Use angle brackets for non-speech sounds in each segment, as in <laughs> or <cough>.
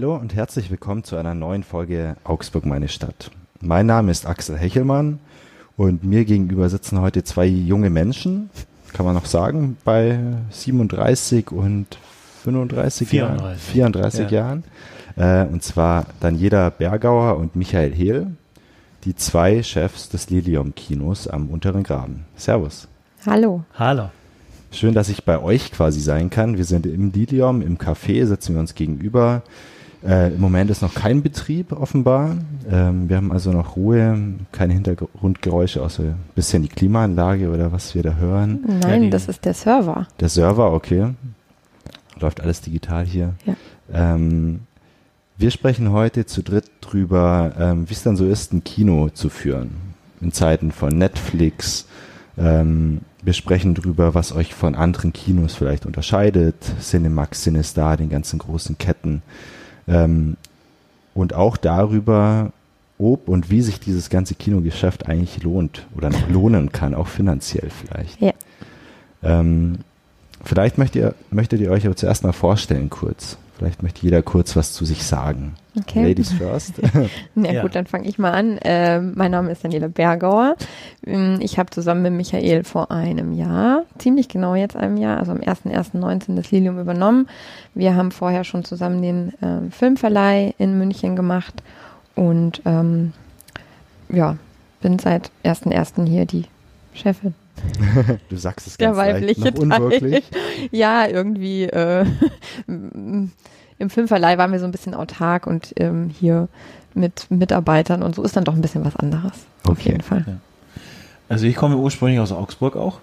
Hallo und herzlich willkommen zu einer neuen Folge Augsburg meine Stadt. Mein Name ist Axel Hechelmann und mir gegenüber sitzen heute zwei junge Menschen, kann man noch sagen, bei 37 und 35 34. Jahren. 34 Ja. Jahren. Äh, und zwar Daniela Bergauer und Michael Hehl, die zwei Chefs des Lilium-Kinos am Unteren Graben. Servus. Hallo. Hallo. Schön, dass ich bei euch quasi sein kann. Wir sind im Lilium, im Café, sitzen wir uns gegenüber. Äh, Im Moment ist noch kein Betrieb offenbar. Ähm, wir haben also noch Ruhe, keine Hintergrundgeräusche, außer ein bisschen die Klimaanlage oder was wir da hören. Nein, die- das ist der Server. Der Server, okay. Läuft alles digital hier. Ja. Ähm, wir sprechen heute zu dritt drüber, ähm, wie es dann so ist, ein Kino zu führen. In Zeiten von Netflix. Ähm, wir sprechen drüber, was euch von anderen Kinos vielleicht unterscheidet. Cinemax, Cinestar, den ganzen großen Ketten. Ähm, und auch darüber, ob und wie sich dieses ganze Kinogeschäft eigentlich lohnt oder noch lohnen kann, auch finanziell vielleicht. Ja. Ähm, vielleicht möchtet ihr, möchtet ihr euch aber zuerst mal vorstellen kurz. Vielleicht möchte jeder kurz was zu sich sagen. Okay. Ladies first. <laughs> Na Ja. gut, dann fange ich mal an. Ähm, mein Name ist Daniela Bergauer. Ähm, Ich habe zusammen mit Michael vor einem Jahr, ziemlich genau jetzt einem Jahr, also am 1.1.19 das Lilium übernommen. Wir haben vorher schon zusammen den ähm, Filmverleih in München gemacht und ähm, ja, bin seit 1.1. hier die Chefin. <laughs> Du sagst es Der ganz leicht, weibliche noch unwirklich. <laughs> Ja, irgendwie äh, im Filmverleih waren wir so ein bisschen autark und ähm, hier mit Mitarbeitern und so ist dann doch ein bisschen was anderes. Auf Okay. jeden Fall. Also ich komme ursprünglich aus Augsburg auch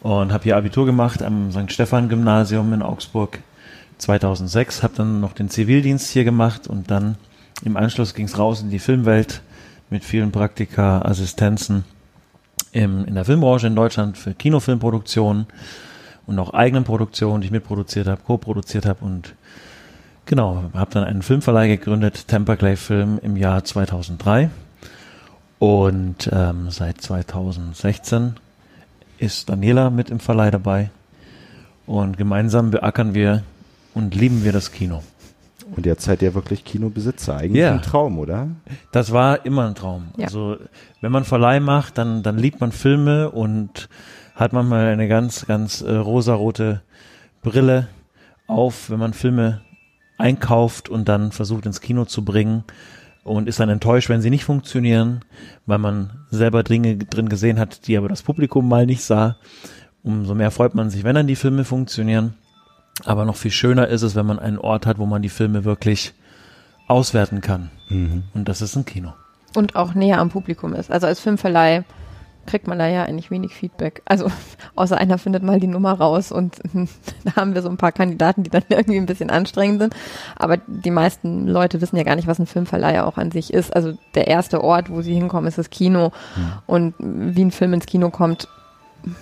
und habe hier Abitur gemacht am St. Stephan Gymnasium in Augsburg 2006, habe dann noch den Zivildienst hier gemacht und dann im Anschluss ging es raus in die Filmwelt mit vielen Praktika, Assistenzen im, in der Filmbranche in Deutschland für Kinofilmproduktionen und auch eigenen Produktionen, die ich mitproduziert habe, co-produziert habe und genau, habe dann einen Filmverleih gegründet, Temperclay Film im Jahr 2003 und ähm, seit 2016 ist Daniela mit im Verleih dabei. Und gemeinsam beackern wir und lieben wir das Kino. Und jetzt seid ihr wirklich Kinobesitzer. Eigentlich Ja. ein Traum, oder? Das war immer ein Traum. Ja. Also wenn man Verleih macht, dann, dann liebt man Filme und hat manchmal eine ganz, ganz äh, rosarote Brille auf, wenn man Filme einkauft und dann versucht ins Kino zu bringen und ist dann enttäuscht, wenn sie nicht funktionieren, weil man selber Dinge drin gesehen hat, die aber das Publikum mal nicht sah. Umso mehr freut man sich, wenn dann die Filme funktionieren. Aber noch viel schöner ist es, wenn man einen Ort hat, wo man die Filme wirklich auswerten kann. Mhm. Und das ist ein Kino. Und auch näher am Publikum ist. Also als Filmverleih kriegt man da ja eigentlich wenig Feedback. Also <laughs> außer einer findet mal die Nummer raus und <laughs> da haben wir so ein paar Kandidaten, die dann <laughs> irgendwie ein bisschen anstrengend sind. Aber die meisten Leute wissen ja gar nicht, was ein Filmverleih auch an sich ist. Also der erste Ort, wo sie hinkommen, ist das Kino. Und wie ein Film ins Kino kommt,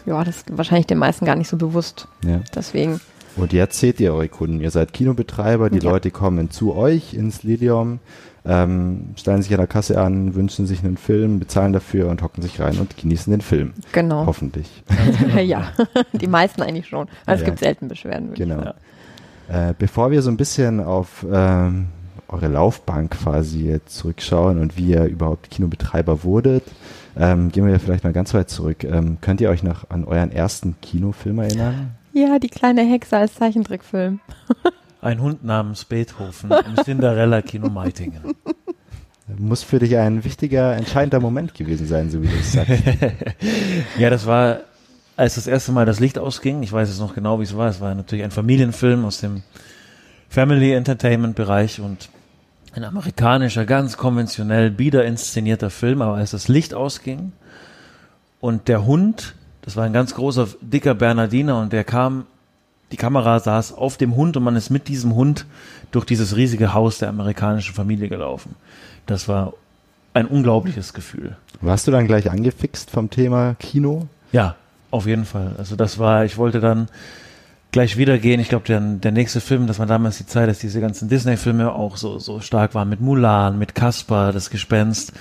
ja, das ist wahrscheinlich den meisten gar nicht so bewusst. Ja. Deswegen, Und jetzt seht ihr eure Kunden. Ihr seid Kinobetreiber, die Ja. Leute kommen zu euch ins Lilium, ähm, stellen sich an der Kasse an, wünschen sich einen Film, bezahlen dafür und hocken sich rein und genießen den Film. genau. Hoffentlich. <laughs> ja, <laughs> die meisten eigentlich schon. Also es Ja. gibt selten Beschwerden. würde ich Genau. sagen. Äh, bevor wir so ein bisschen auf ähm, eure Laufbahn quasi jetzt zurückschauen und wie ihr überhaupt Kinobetreiber wurdet, ähm, gehen wir vielleicht mal ganz weit zurück. Ähm, könnt ihr euch noch an euren ersten Kinofilm erinnern? Ja, die kleine Hexe als Zeichentrickfilm. <laughs> Ein Hund namens Beethoven im Cinderella-Kino Meitingen. Muss für dich ein wichtiger, entscheidender Moment gewesen sein, so wie du es sagst. <laughs> Ja, das war, als das erste Mal das Licht ausging. Ich weiß jetzt noch genau, wie es war. Es war natürlich ein Familienfilm aus dem Family Entertainment Bereich und ein amerikanischer, ganz konventionell bieder inszenierter Film. Aber als das Licht ausging und der Hund, das war ein ganz großer, dicker Bernardiner und der kam, die Kamera saß auf dem Hund und man ist mit diesem Hund durch dieses riesige Haus der amerikanischen Familie gelaufen. Das war ein unglaubliches Gefühl. Warst du dann gleich angefixt vom Thema Kino? Ja, auf jeden Fall. Also das war, ich wollte dann gleich wieder gehen. Ich glaube, der, der nächste Film, das war damals die Zeit, dass diese ganzen Disney-Filme auch so, so stark waren mit Mulan, mit Caspar, das Gespenst.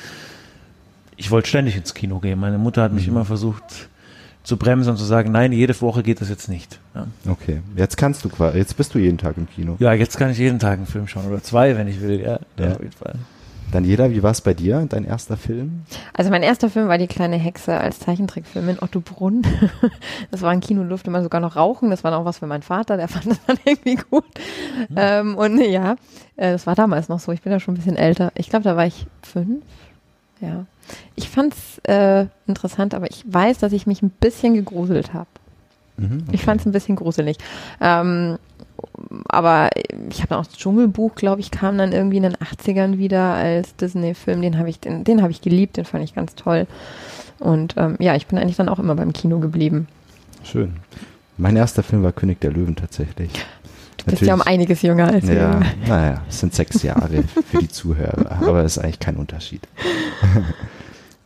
Ich wollte ständig ins Kino gehen. Meine Mutter hat mich immer versucht, zu bremsen und zu sagen, nein, jede Woche geht das jetzt nicht. Ja, Okay, jetzt kannst du quasi, jetzt bist du jeden Tag im Kino. ja jetzt kann ich jeden Tag einen Film schauen oder zwei, wenn ich will. Ja, Ja. auf jeden Fall. Daniela, wie war es bei dir, dein erster Film? Also mein erster Film war Die kleine Hexe als Zeichentrickfilm in Ottobrunn. <laughs> Das war ein Kino, durfte man sogar noch rauchen. Das war auch was für meinen Vater, der <laughs> fand das dann irgendwie gut. Ähm, und ja, äh, das war damals noch so. Ich bin ja schon ein bisschen älter. Ich glaube, da war ich fünf. Ja. Ich fand's äh, interessant, aber ich weiß, dass ich mich ein bisschen gegruselt habe. Mhm, Ich fand es ein bisschen gruselig. Ähm, aber ich habe auch das Dschungelbuch, glaube ich, kam dann irgendwie in den 80ern wieder als Disney-Film. Den habe ich, den, den habe ich geliebt, den fand ich ganz toll. Und ähm, ja, ich bin eigentlich dann auch immer beim Kino geblieben. Schön. Mein erster Film war König der Löwen tatsächlich. Du bist ja um einiges jünger als Ja, wir. naja, es sind sechs Jahre für die Zuhörer, aber es ist eigentlich kein Unterschied. <laughs>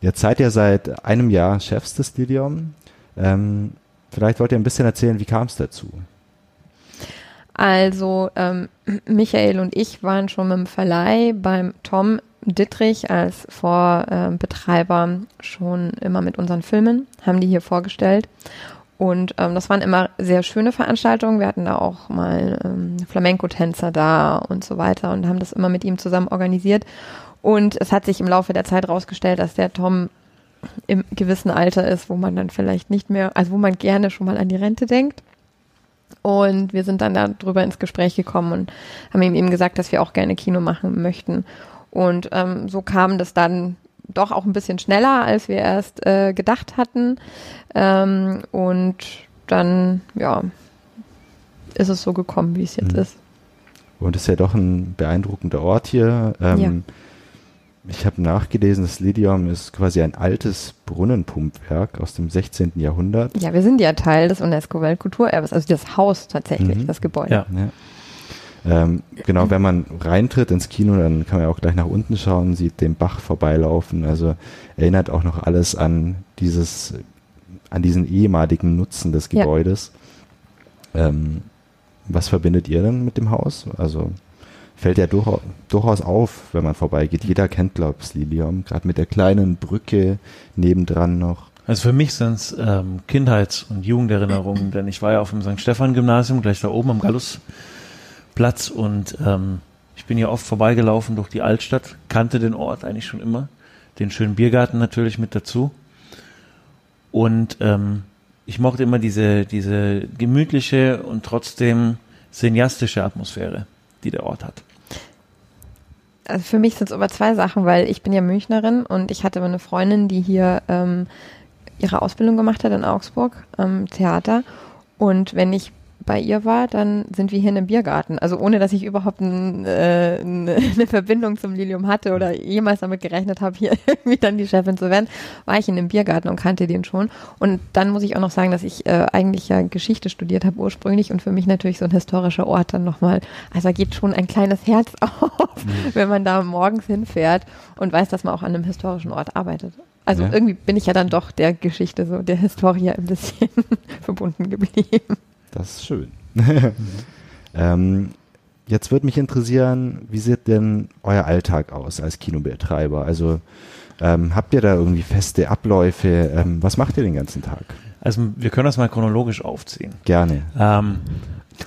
Jetzt seid ihr seit einem Jahr Chefs des Lilium. Ähm, vielleicht wollt ihr ein bisschen erzählen, wie kam es dazu? Also ähm, <clears throat> Michael und ich waren schon mit dem Verleih beim Tom Dittrich als Vorbetreiber schon immer mit unseren Filmen, haben die hier vorgestellt. Und ähm, das waren immer sehr schöne Veranstaltungen. Wir hatten da auch mal ähm, Flamenco-Tänzer da und so weiter und haben das immer mit ihm zusammen organisiert. Und es hat sich im Laufe der Zeit rausgestellt, dass der Tom im gewissen Alter ist, wo man dann vielleicht nicht mehr, also wo man gerne schon mal an die Rente denkt. Und wir sind dann darüber ins Gespräch gekommen und haben ihm eben gesagt, dass wir auch gerne Kino machen möchten. Und ähm, so kam das dann doch auch ein bisschen schneller, als wir erst äh, gedacht hatten. Ähm, und dann, ja, ist es so gekommen, wie es jetzt Mhm. ist. Und es ist ja doch ein beeindruckender Ort hier. Ähm, Ich habe nachgelesen, das Lidium ist quasi ein altes Brunnenpumpwerk aus dem 16. Jahrhundert. Ja, wir sind ja Teil des UNESCO-Weltkulturerbes, also das Haus tatsächlich, Mhm. das Gebäude. Ja. Ja. Ähm, genau, wenn man reintritt ins Kino, dann kann man ja auch gleich nach unten schauen, sieht den Bach vorbeilaufen. Also erinnert auch noch alles an dieses, an diesen ehemaligen Nutzen des Ja. Gebäudes. Ähm, was verbindet ihr denn mit dem Haus? Also fällt ja durchaus, durchaus auf, wenn man vorbeigeht. Jeder kennt, glaube ich, Lilium, gerade mit der kleinen Brücke nebendran noch. Also für mich sind es ähm, Kindheits- und Jugenderinnerungen, denn ich war ja auf dem St. Stephan-Gymnasium, gleich da oben am Gallusplatz und ähm, ich bin hier oft vorbeigelaufen durch die Altstadt, kannte den Ort eigentlich schon immer, den schönen Biergarten natürlich mit dazu und ähm, ich mochte immer diese, diese gemütliche und trotzdem cineastische Atmosphäre, die der Ort hat. Also für mich sind es aber zwei Sachen, weil ich bin ja Münchnerin und ich hatte eine Freundin, die hier ähm, ihre Ausbildung gemacht hat in Augsburg am Theater. Und wenn ich bei ihr war, dann sind wir hier in einem Biergarten. Also ohne, dass ich überhaupt ein, äh, <laughs> eine Verbindung zum Lilium hatte oder jemals damit gerechnet habe, hier <laughs> irgendwie dann die Chefin zu werden, war ich in einem Biergarten und kannte den schon. Und dann muss ich auch noch sagen, dass ich äh, eigentlich ja Geschichte studiert habe ursprünglich und für mich natürlich so ein historischer Ort dann nochmal, also er gibt schon ein kleines Herz <laughs> auf, wenn man da morgens hinfährt und weiß, dass man auch an einem historischen Ort arbeitet. Also Ja. irgendwie bin ich ja dann doch der Geschichte, so der Historie ein bisschen verbunden geblieben. Das ist schön. <laughs> ähm, jetzt würde mich interessieren, wie sieht denn euer Alltag aus als Kinobetreiber? Also ähm, habt ihr da irgendwie feste Abläufe? Ähm, was macht ihr den ganzen Tag? Also wir können das mal chronologisch aufziehen. Gerne. Ähm,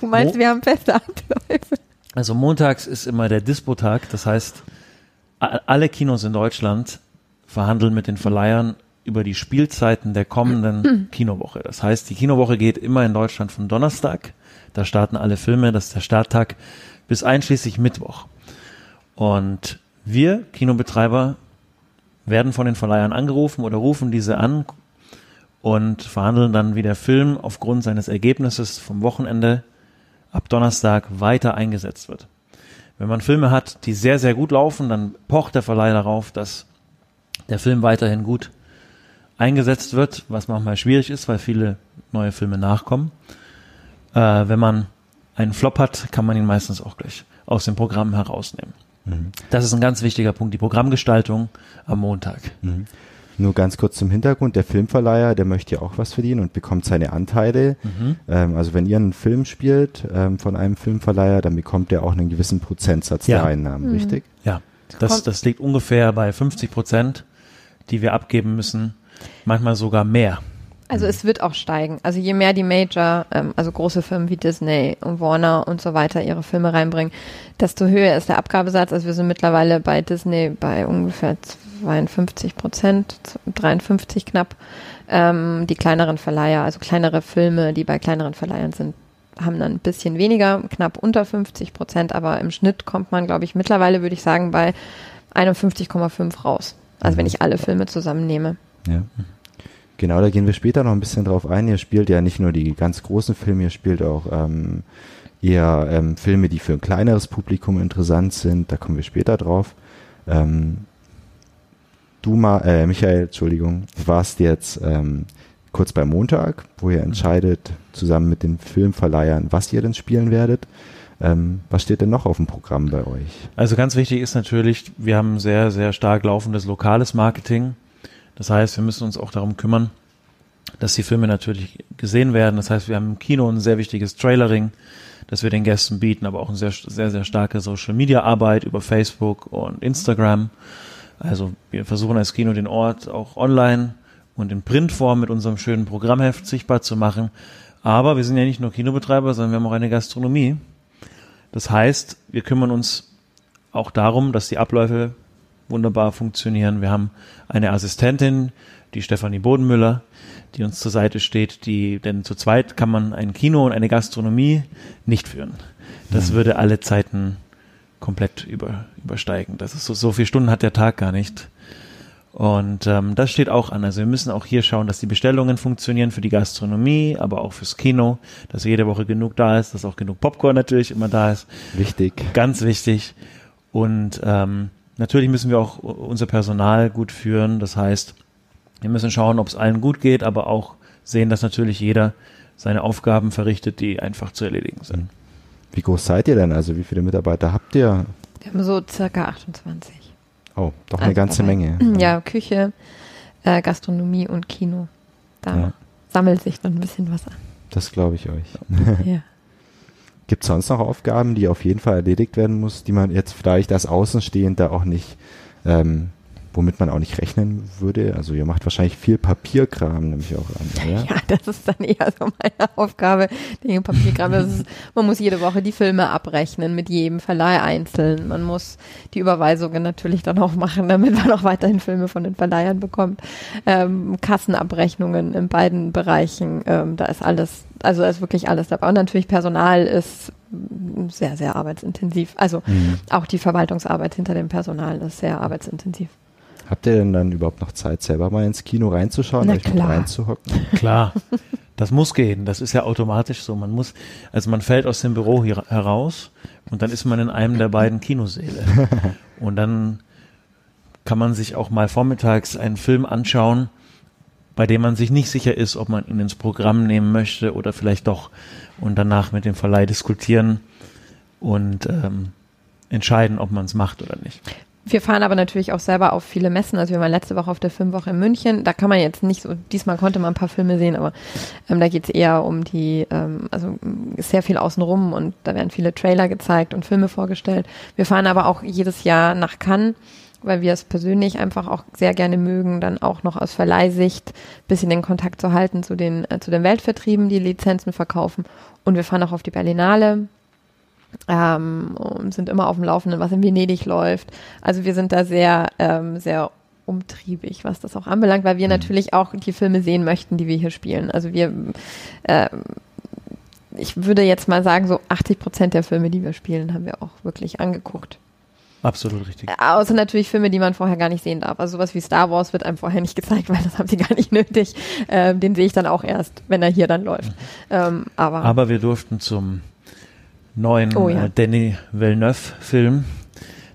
Du meinst, Wo- wir haben feste Abläufe? Also montags ist immer der Dispo-Tag, das heißt, alle Kinos in Deutschland verhandeln mit den Verleihern über die Spielzeiten der kommenden <clears throat> Kinowoche. Das heißt, die Kinowoche geht immer in Deutschland von Donnerstag, da starten alle Filme, das ist der Starttag, bis einschließlich Mittwoch. Und wir, Kinobetreiber, werden von den Verleihern angerufen oder rufen diese an und verhandeln dann, wie der Film aufgrund seines Ergebnisses vom Wochenende ab Donnerstag weiter eingesetzt wird. Wenn man Filme hat, die sehr, sehr gut laufen, dann pocht der Verleih darauf, dass der Film weiterhin gut eingesetzt wird, was manchmal schwierig ist, weil viele neue Filme nachkommen. Äh, wenn man einen Flop hat, kann man ihn meistens auch gleich aus dem Programm herausnehmen. Mhm. Das ist ein ganz wichtiger Punkt, die Programmgestaltung am Montag. Mhm. Nur ganz kurz zum Hintergrund, der Filmverleiher, der möchte ja auch was verdienen und bekommt seine Anteile. Ähm, also wenn ihr einen Film spielt ähm, von einem Filmverleiher, dann bekommt er auch einen gewissen Prozentsatz Ja. der Einnahmen, Mhm. richtig? Ja, das, das liegt ungefähr bei 50 Prozent, die wir abgeben müssen, manchmal sogar mehr. Also es wird auch steigen. Also je mehr die Major, ähm, also große Firmen wie Disney und Warner und so weiter ihre Filme reinbringen, desto höher ist der Abgabesatz. Also wir sind mittlerweile bei Disney bei ungefähr 52 Prozent, 53 knapp. Ähm, die kleineren Verleiher, also kleinere Filme, die bei kleineren Verleihern sind, haben dann ein bisschen weniger, knapp unter 50 Prozent, aber im Schnitt kommt man, glaube ich, mittlerweile würde ich sagen bei 51,5 raus. Also wenn ich alle Filme zusammennehme. Ja. Genau, da gehen wir später noch ein bisschen drauf ein. Ihr spielt ja nicht nur die ganz großen Filme, ihr spielt auch ähm, eher ähm, Filme, die für ein kleineres Publikum interessant sind. Da kommen wir später drauf. Ähm, du, Ma äh, Michael, Entschuldigung, warst jetzt ähm, kurz beim Montag, wo ihr entscheidet, zusammen mit den Filmverleihern, was ihr denn spielen werdet. Ähm, was steht denn noch auf dem Programm bei euch? Also ganz wichtig ist natürlich, wir haben sehr, sehr stark laufendes lokales Marketing. Das heißt, wir müssen uns auch darum kümmern, dass die Filme natürlich gesehen werden. Das heißt, wir haben im Kino ein sehr wichtiges Trailering, das wir den Gästen bieten, aber auch eine sehr, sehr, sehr starke Social Media Arbeit über Facebook und Instagram. Also wir versuchen als Kino den Ort auch online und in Printform mit unserem schönen Programmheft sichtbar zu machen. Aber wir sind ja nicht nur Kinobetreiber, sondern wir haben auch eine Gastronomie. Das heißt, wir kümmern uns auch darum, dass die Abläufe wunderbar funktionieren. Wir haben eine Assistentin, die Stefanie Bodenmüller, die uns zur Seite steht, die, denn zu zweit kann man ein Kino und eine Gastronomie nicht führen. Das mhm. würde alle Zeiten komplett über, übersteigen. Das ist so, so viele Stunden hat der Tag gar nicht. Und ähm, das steht auch an. Also wir müssen auch hier schauen, dass die Bestellungen funktionieren für die Gastronomie, aber auch fürs Kino, dass jede Woche genug da ist, dass auch genug Popcorn natürlich immer da ist. Wichtig. Ganz wichtig. Und ähm, Natürlich müssen wir auch unser Personal gut führen. Das heißt, wir müssen schauen, ob es allen gut geht, aber auch sehen, dass natürlich jeder seine Aufgaben verrichtet, die einfach zu erledigen sind. Wie groß seid ihr denn? Also wie viele Mitarbeiter habt ihr? Wir haben so circa 28. Oh, doch eine also ganze dabei. Menge. <laughs> Ja, Küche, äh, Gastronomie und Kino. Da ja. sammelt sich dann ein bisschen was an. Das glaube ich euch. Ja. <laughs> Gibt es sonst noch Aufgaben, die auf jeden Fall erledigt werden muss, die man jetzt vielleicht als Außenstehender auch nicht ähm, womit man auch nicht rechnen würde. Also ihr macht wahrscheinlich viel Papierkram, nämlich auch an. Ja, ja das ist dann eher so meine Aufgabe. Dinge Papierkram. Ist, man muss jede Woche die Filme abrechnen mit jedem Verleih einzeln. Man muss die Überweisungen natürlich dann auch machen, damit man auch weiterhin Filme von den Verleihern bekommt. Ähm, Kassenabrechnungen in beiden Bereichen. Ähm, da ist alles, also da ist wirklich alles dabei. Und natürlich Personal ist sehr, sehr arbeitsintensiv. Also mhm. auch die Verwaltungsarbeit hinter dem Personal ist sehr arbeitsintensiv. Habt ihr denn dann überhaupt noch Zeit, selber mal ins Kino reinzuschauen, Na euch klar. reinzuhocken? <laughs> Klar. Das muss gehen. Das ist ja automatisch so. Man muss, also man fällt aus dem Büro hier heraus und dann ist man in einem der beiden Kinosäle. <laughs> Und dann kann man sich auch mal vormittags einen Film anschauen, bei dem man sich nicht sicher ist, ob man ihn ins Programm nehmen möchte oder vielleicht doch und danach mit dem Verleih diskutieren und ähm, entscheiden, ob man es macht oder nicht. Wir fahren aber natürlich auch selber auf viele Messen. Also wir waren letzte Woche auf der Filmwoche in München. Da kann man jetzt nicht so, diesmal konnte man ein paar Filme sehen, aber ähm, da geht es eher um die, ähm, also sehr viel außenrum und da werden viele Trailer gezeigt und Filme vorgestellt. Wir fahren aber auch jedes Jahr nach Cannes weil wir es persönlich einfach auch sehr gerne mögen, dann auch noch aus Verleihsicht bisschen den Kontakt zu halten zu den, äh, zu den Weltvertrieben, die Lizenzen verkaufen. Und wir fahren auch auf die Berlinale, ähm, und sind immer auf dem Laufenden, was in Venedig läuft. Also wir sind da sehr, ähm, sehr umtriebig, was das auch anbelangt, weil wir mhm. natürlich auch die Filme sehen möchten, die wir hier spielen. Also wir, äh, ich würde jetzt mal sagen, so 80 Prozent der Filme, die wir spielen, haben wir auch wirklich angeguckt. Absolut richtig. Außer natürlich Filme, die man vorher gar nicht sehen darf. Also sowas wie Star Wars wird einem vorher nicht gezeigt, <laughs> weil das haben sie gar nicht nötig. Ähm, den sehe ich dann auch erst, wenn er hier dann läuft. Mhm. Ähm, aber, aber wir durften zum neuen oh, ja. äh, Danny Villeneuve-Film,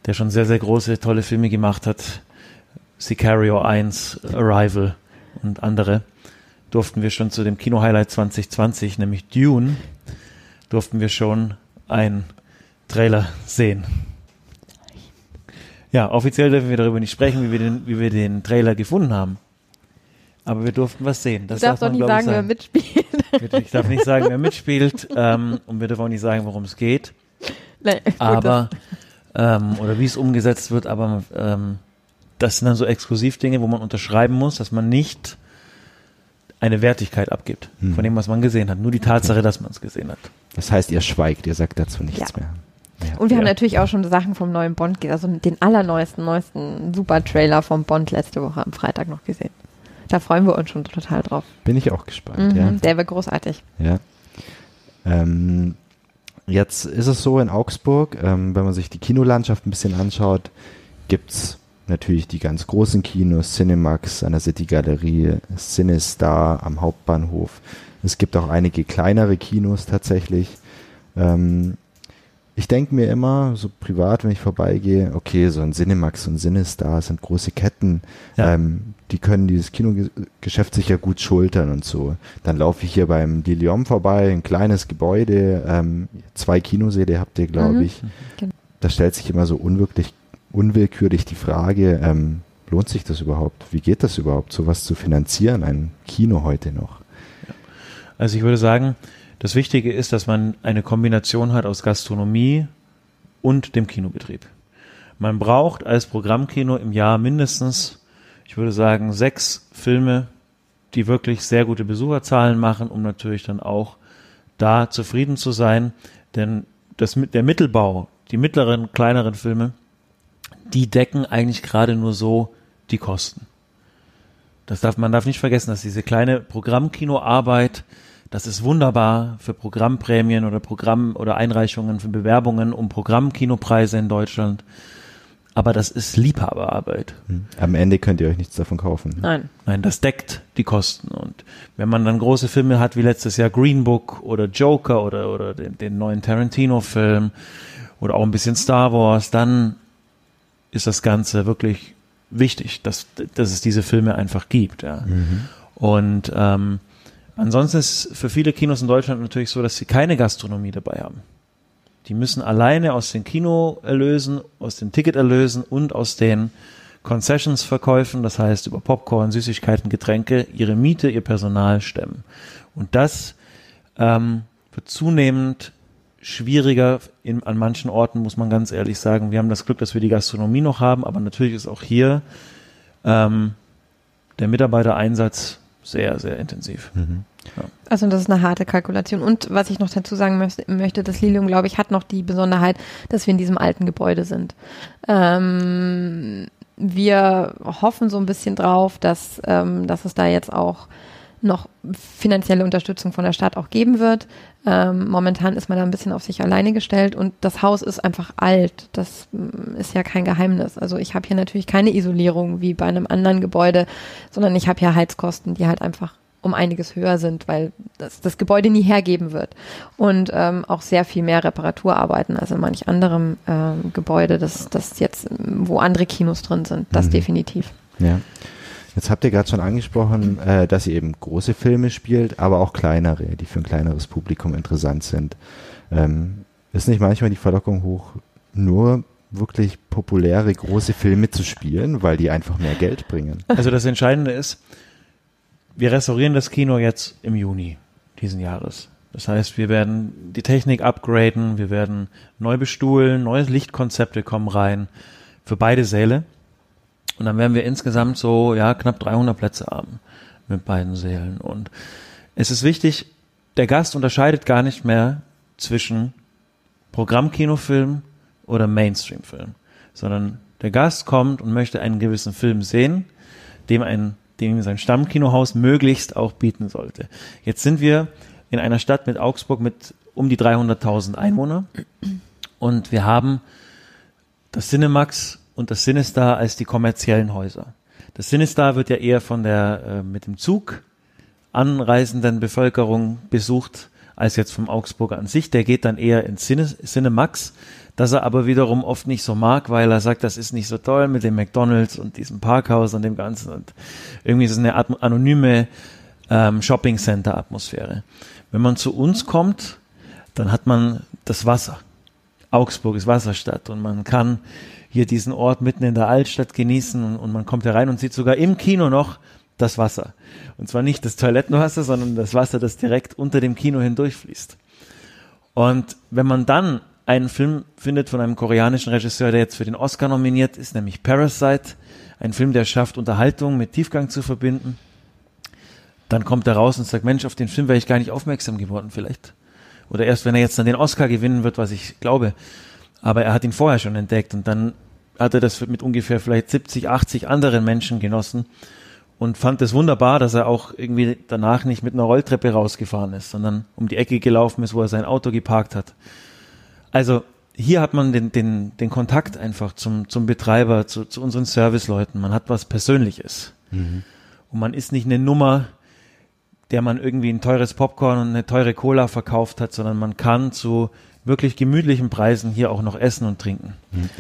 der schon sehr, sehr große, tolle Filme gemacht hat. Sicario 1, Arrival und andere, durften wir schon zu dem Kino-Highlight 2020, nämlich Dune, durften wir schon einen Trailer sehen. Ja, offiziell dürfen wir darüber nicht sprechen, wie wir den, wie wir den Trailer gefunden haben. Aber wir durften was sehen. Das du darfst doch nicht sagen, wer mitspielt. Ich darf nicht sagen, wer <laughs> mitspielt. Ähm, und wir dürfen auch nicht sagen, worum es geht. Nein, aber, ähm, oder wie es umgesetzt wird, aber ähm, das sind dann so Exklusivdinge, wo man unterschreiben muss, dass man nicht eine Wertigkeit abgibt Hm. von dem, was man gesehen hat. Nur die Tatsache, dass man es gesehen hat. Das heißt, ihr schweigt, ihr sagt dazu nichts Ja. mehr. Ja. Und wir haben Ja. natürlich auch schon Sachen vom neuen Bond gesehen, also den allerneuesten, neuesten Super-Trailer vom Bond letzte Woche am Freitag noch gesehen. Da freuen wir uns schon total drauf. Bin ich auch gespannt, Mhm, ja. Der wird großartig. Ja. Ähm, jetzt ist es so in Augsburg, ähm, wenn man sich die Kinolandschaft ein bisschen anschaut, gibt's natürlich die ganz großen Kinos, Cinemax an der City Galerie, Cinestar am Hauptbahnhof. Es gibt auch einige kleinere Kinos tatsächlich. Ähm, ich denke mir immer, so privat, wenn ich vorbeigehe, okay, so ein Cinemax und Cinestar sind große Ketten, Ja. ähm, die können dieses Kinogeschäft sicher gut schultern und so. Dann laufe ich hier beim Lilium vorbei, ein kleines Gebäude, ähm, zwei Kinosäle habt ihr, glaube Mhm. ich. Genau. Da stellt sich immer so unwirklich, unwillkürlich die Frage, ähm, lohnt sich das überhaupt? Wie geht das überhaupt, sowas zu finanzieren, ein Kino heute noch? Also ich würde sagen, das Wichtige ist, dass man eine Kombination hat aus Gastronomie und dem Kinobetrieb. Man braucht als Programmkino im Jahr mindestens, ich würde sagen, sechs Filme, die wirklich sehr gute Besucherzahlen machen, um natürlich dann auch da zufrieden zu sein. Denn das, der Mittelbau, die mittleren, kleineren Filme, die decken eigentlich gerade nur so die Kosten. Das darf, man darf nicht vergessen, dass diese kleine Programmkinoarbeit, das ist wunderbar für Programmprämien oder Programm oder Einreichungen für Bewerbungen um Programmkinopreise in Deutschland. Aber das ist Liebhaberarbeit. Hm. Am Ende könnt ihr euch nichts davon kaufen. Nein. Nein, das deckt die Kosten. Und wenn man dann große Filme hat wie letztes Jahr Green Book oder Joker oder, oder den, den neuen Tarantino-Film oder auch ein bisschen Star Wars, dann ist das Ganze wirklich wichtig, dass, dass es diese Filme einfach gibt. Ja. Mhm. Und ähm, ansonsten ist es für viele Kinos in Deutschland natürlich so, dass sie keine Gastronomie dabei haben. Die müssen alleine aus den Kinoerlösen, aus den Ticketerlösen und aus den Concessions-Verkäufen, das heißt über Popcorn, Süßigkeiten, Getränke, ihre Miete, ihr Personal stemmen. Und das ähm, wird zunehmend schwieriger in, an manchen Orten, muss man ganz ehrlich sagen. Wir haben das Glück, dass wir die Gastronomie noch haben, aber natürlich ist auch hier ähm, der Mitarbeitereinsatz sehr, sehr intensiv. Mhm. Also das ist eine harte Kalkulation. Und was ich noch dazu sagen möchte, möchte das Lilium, glaube ich, hat noch die Besonderheit, dass wir in diesem alten Gebäude sind. Ähm, wir hoffen so ein bisschen drauf, dass, ähm, dass es da jetzt auch noch finanzielle Unterstützung von der Stadt auch geben wird. Ähm, momentan ist man da ein bisschen auf sich alleine gestellt und das Haus ist einfach alt. Das mm, ist ja kein Geheimnis. Also ich habe hier natürlich keine Isolierung wie bei einem anderen Gebäude, sondern ich habe hier Heizkosten, die halt einfach um einiges höher sind, weil das, das Gebäude nie hergeben wird. Und ähm, auch sehr viel mehr Reparaturarbeiten als in manch anderem ähm, Gebäude, das, das jetzt, ähm, wo andere Kinos drin sind. Das Mhm. definitiv. Ja. Jetzt habt ihr gerade schon angesprochen, äh, dass ihr eben große Filme spielt, aber auch kleinere, die für ein kleineres Publikum interessant sind. Ähm, ist nicht manchmal die Verlockung hoch, nur wirklich populäre große Filme zu spielen, weil die einfach mehr Geld bringen? Also das Entscheidende ist, wir restaurieren das Kino jetzt im Juni diesen Jahres. Das heißt, wir werden die Technik upgraden, wir werden neu bestuhlen, neue Lichtkonzepte kommen rein für beide Säle. Und dann werden wir insgesamt so, ja, knapp 300 Plätze haben mit beiden Sälen. Und es ist wichtig, der Gast unterscheidet gar nicht mehr zwischen Programmkinofilm oder Mainstream-Film, sondern der Gast kommt und möchte einen gewissen Film sehen, dem ein dem sein Stammkinohaus möglichst auch bieten sollte. Jetzt sind wir in einer Stadt mit Augsburg mit um die 300.000 Einwohner und wir haben das Cinemax und das Cinestar als die kommerziellen Häuser. Das Cinestar wird ja eher von der äh, mit dem Zug anreisenden Bevölkerung besucht als jetzt vom Augsburger an sich. Der geht dann eher ins Cine, Cinemax, das er aber wiederum oft nicht so mag, weil er sagt, das ist nicht so toll mit dem McDonalds und diesem Parkhaus und dem Ganzen. Und irgendwie ist es eine At- anonyme ähm, Shopping Center Atmosphäre. Wenn man zu uns kommt, dann hat man das Wasser. Augsburg ist Wasserstadt und man kann hier diesen Ort mitten in der Altstadt genießen und, und man kommt herein und sieht sogar im Kino noch das Wasser. Und zwar nicht das Toilettenwasser, sondern das Wasser, das direkt unter dem Kino hindurchfließt. Und wenn man dann einen Film findet von einem koreanischen Regisseur, der jetzt für den Oscar nominiert ist, nämlich Parasite, ein Film, der schafft, Unterhaltung mit Tiefgang zu verbinden, dann kommt er raus und sagt, Mensch, auf den Film wäre ich gar nicht aufmerksam geworden vielleicht. Oder erst, wenn er jetzt dann den Oscar gewinnen wird, was ich glaube. Aber er hat ihn vorher schon entdeckt und dann hat er das mit ungefähr vielleicht 70, 80 anderen Menschen genossen und fand es wunderbar, dass er auch irgendwie danach nicht mit einer Rolltreppe rausgefahren ist, sondern um die Ecke gelaufen ist, wo er sein Auto geparkt hat. Also hier hat man den, den, den Kontakt einfach zum, zum Betreiber, zu, zu unseren Serviceleuten. Man hat was Persönliches. Mhm. Und man ist nicht eine Nummer, der man irgendwie ein teures Popcorn und eine teure Cola verkauft hat, sondern man kann zu wirklich gemütlichen Preisen hier auch noch essen und trinken. Mhm.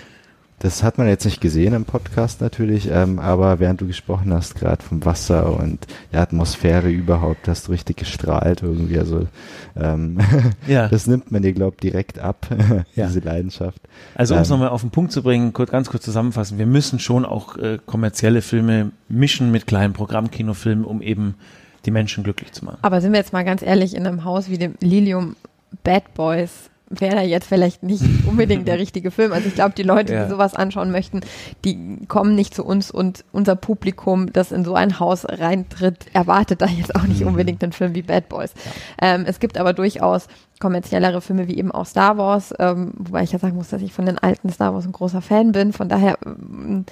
Das hat man jetzt nicht gesehen im Podcast natürlich, ähm, aber während du gesprochen hast, gerade vom Wasser und der Atmosphäre überhaupt, hast du richtig gestrahlt irgendwie. Also ähm, <laughs> ja. das nimmt man dir, glaube ich, direkt ab, <laughs> diese ja. Leidenschaft. Also um es ähm, nochmal auf den Punkt zu bringen, kurz, ganz kurz zusammenfassen, wir müssen schon auch äh, kommerzielle Filme mischen mit kleinen Programmkinofilmen, um eben die Menschen glücklich zu machen. Aber sind wir jetzt mal ganz ehrlich, in einem Haus wie dem Lilium Bad Boys wäre da jetzt vielleicht nicht <laughs> unbedingt der richtige Film. Also ich glaube, die Leute, ja. die sowas anschauen möchten, die kommen nicht zu uns und unser Publikum, das in so ein Haus reintritt, erwartet da jetzt auch nicht mhm. unbedingt einen Film wie Bad Boys. Ja. Ähm, es gibt aber durchaus kommerziellere Filme wie eben auch Star Wars, ähm, wobei ich ja sagen muss, dass ich von den alten Star Wars ein großer Fan bin. Von daher ähm,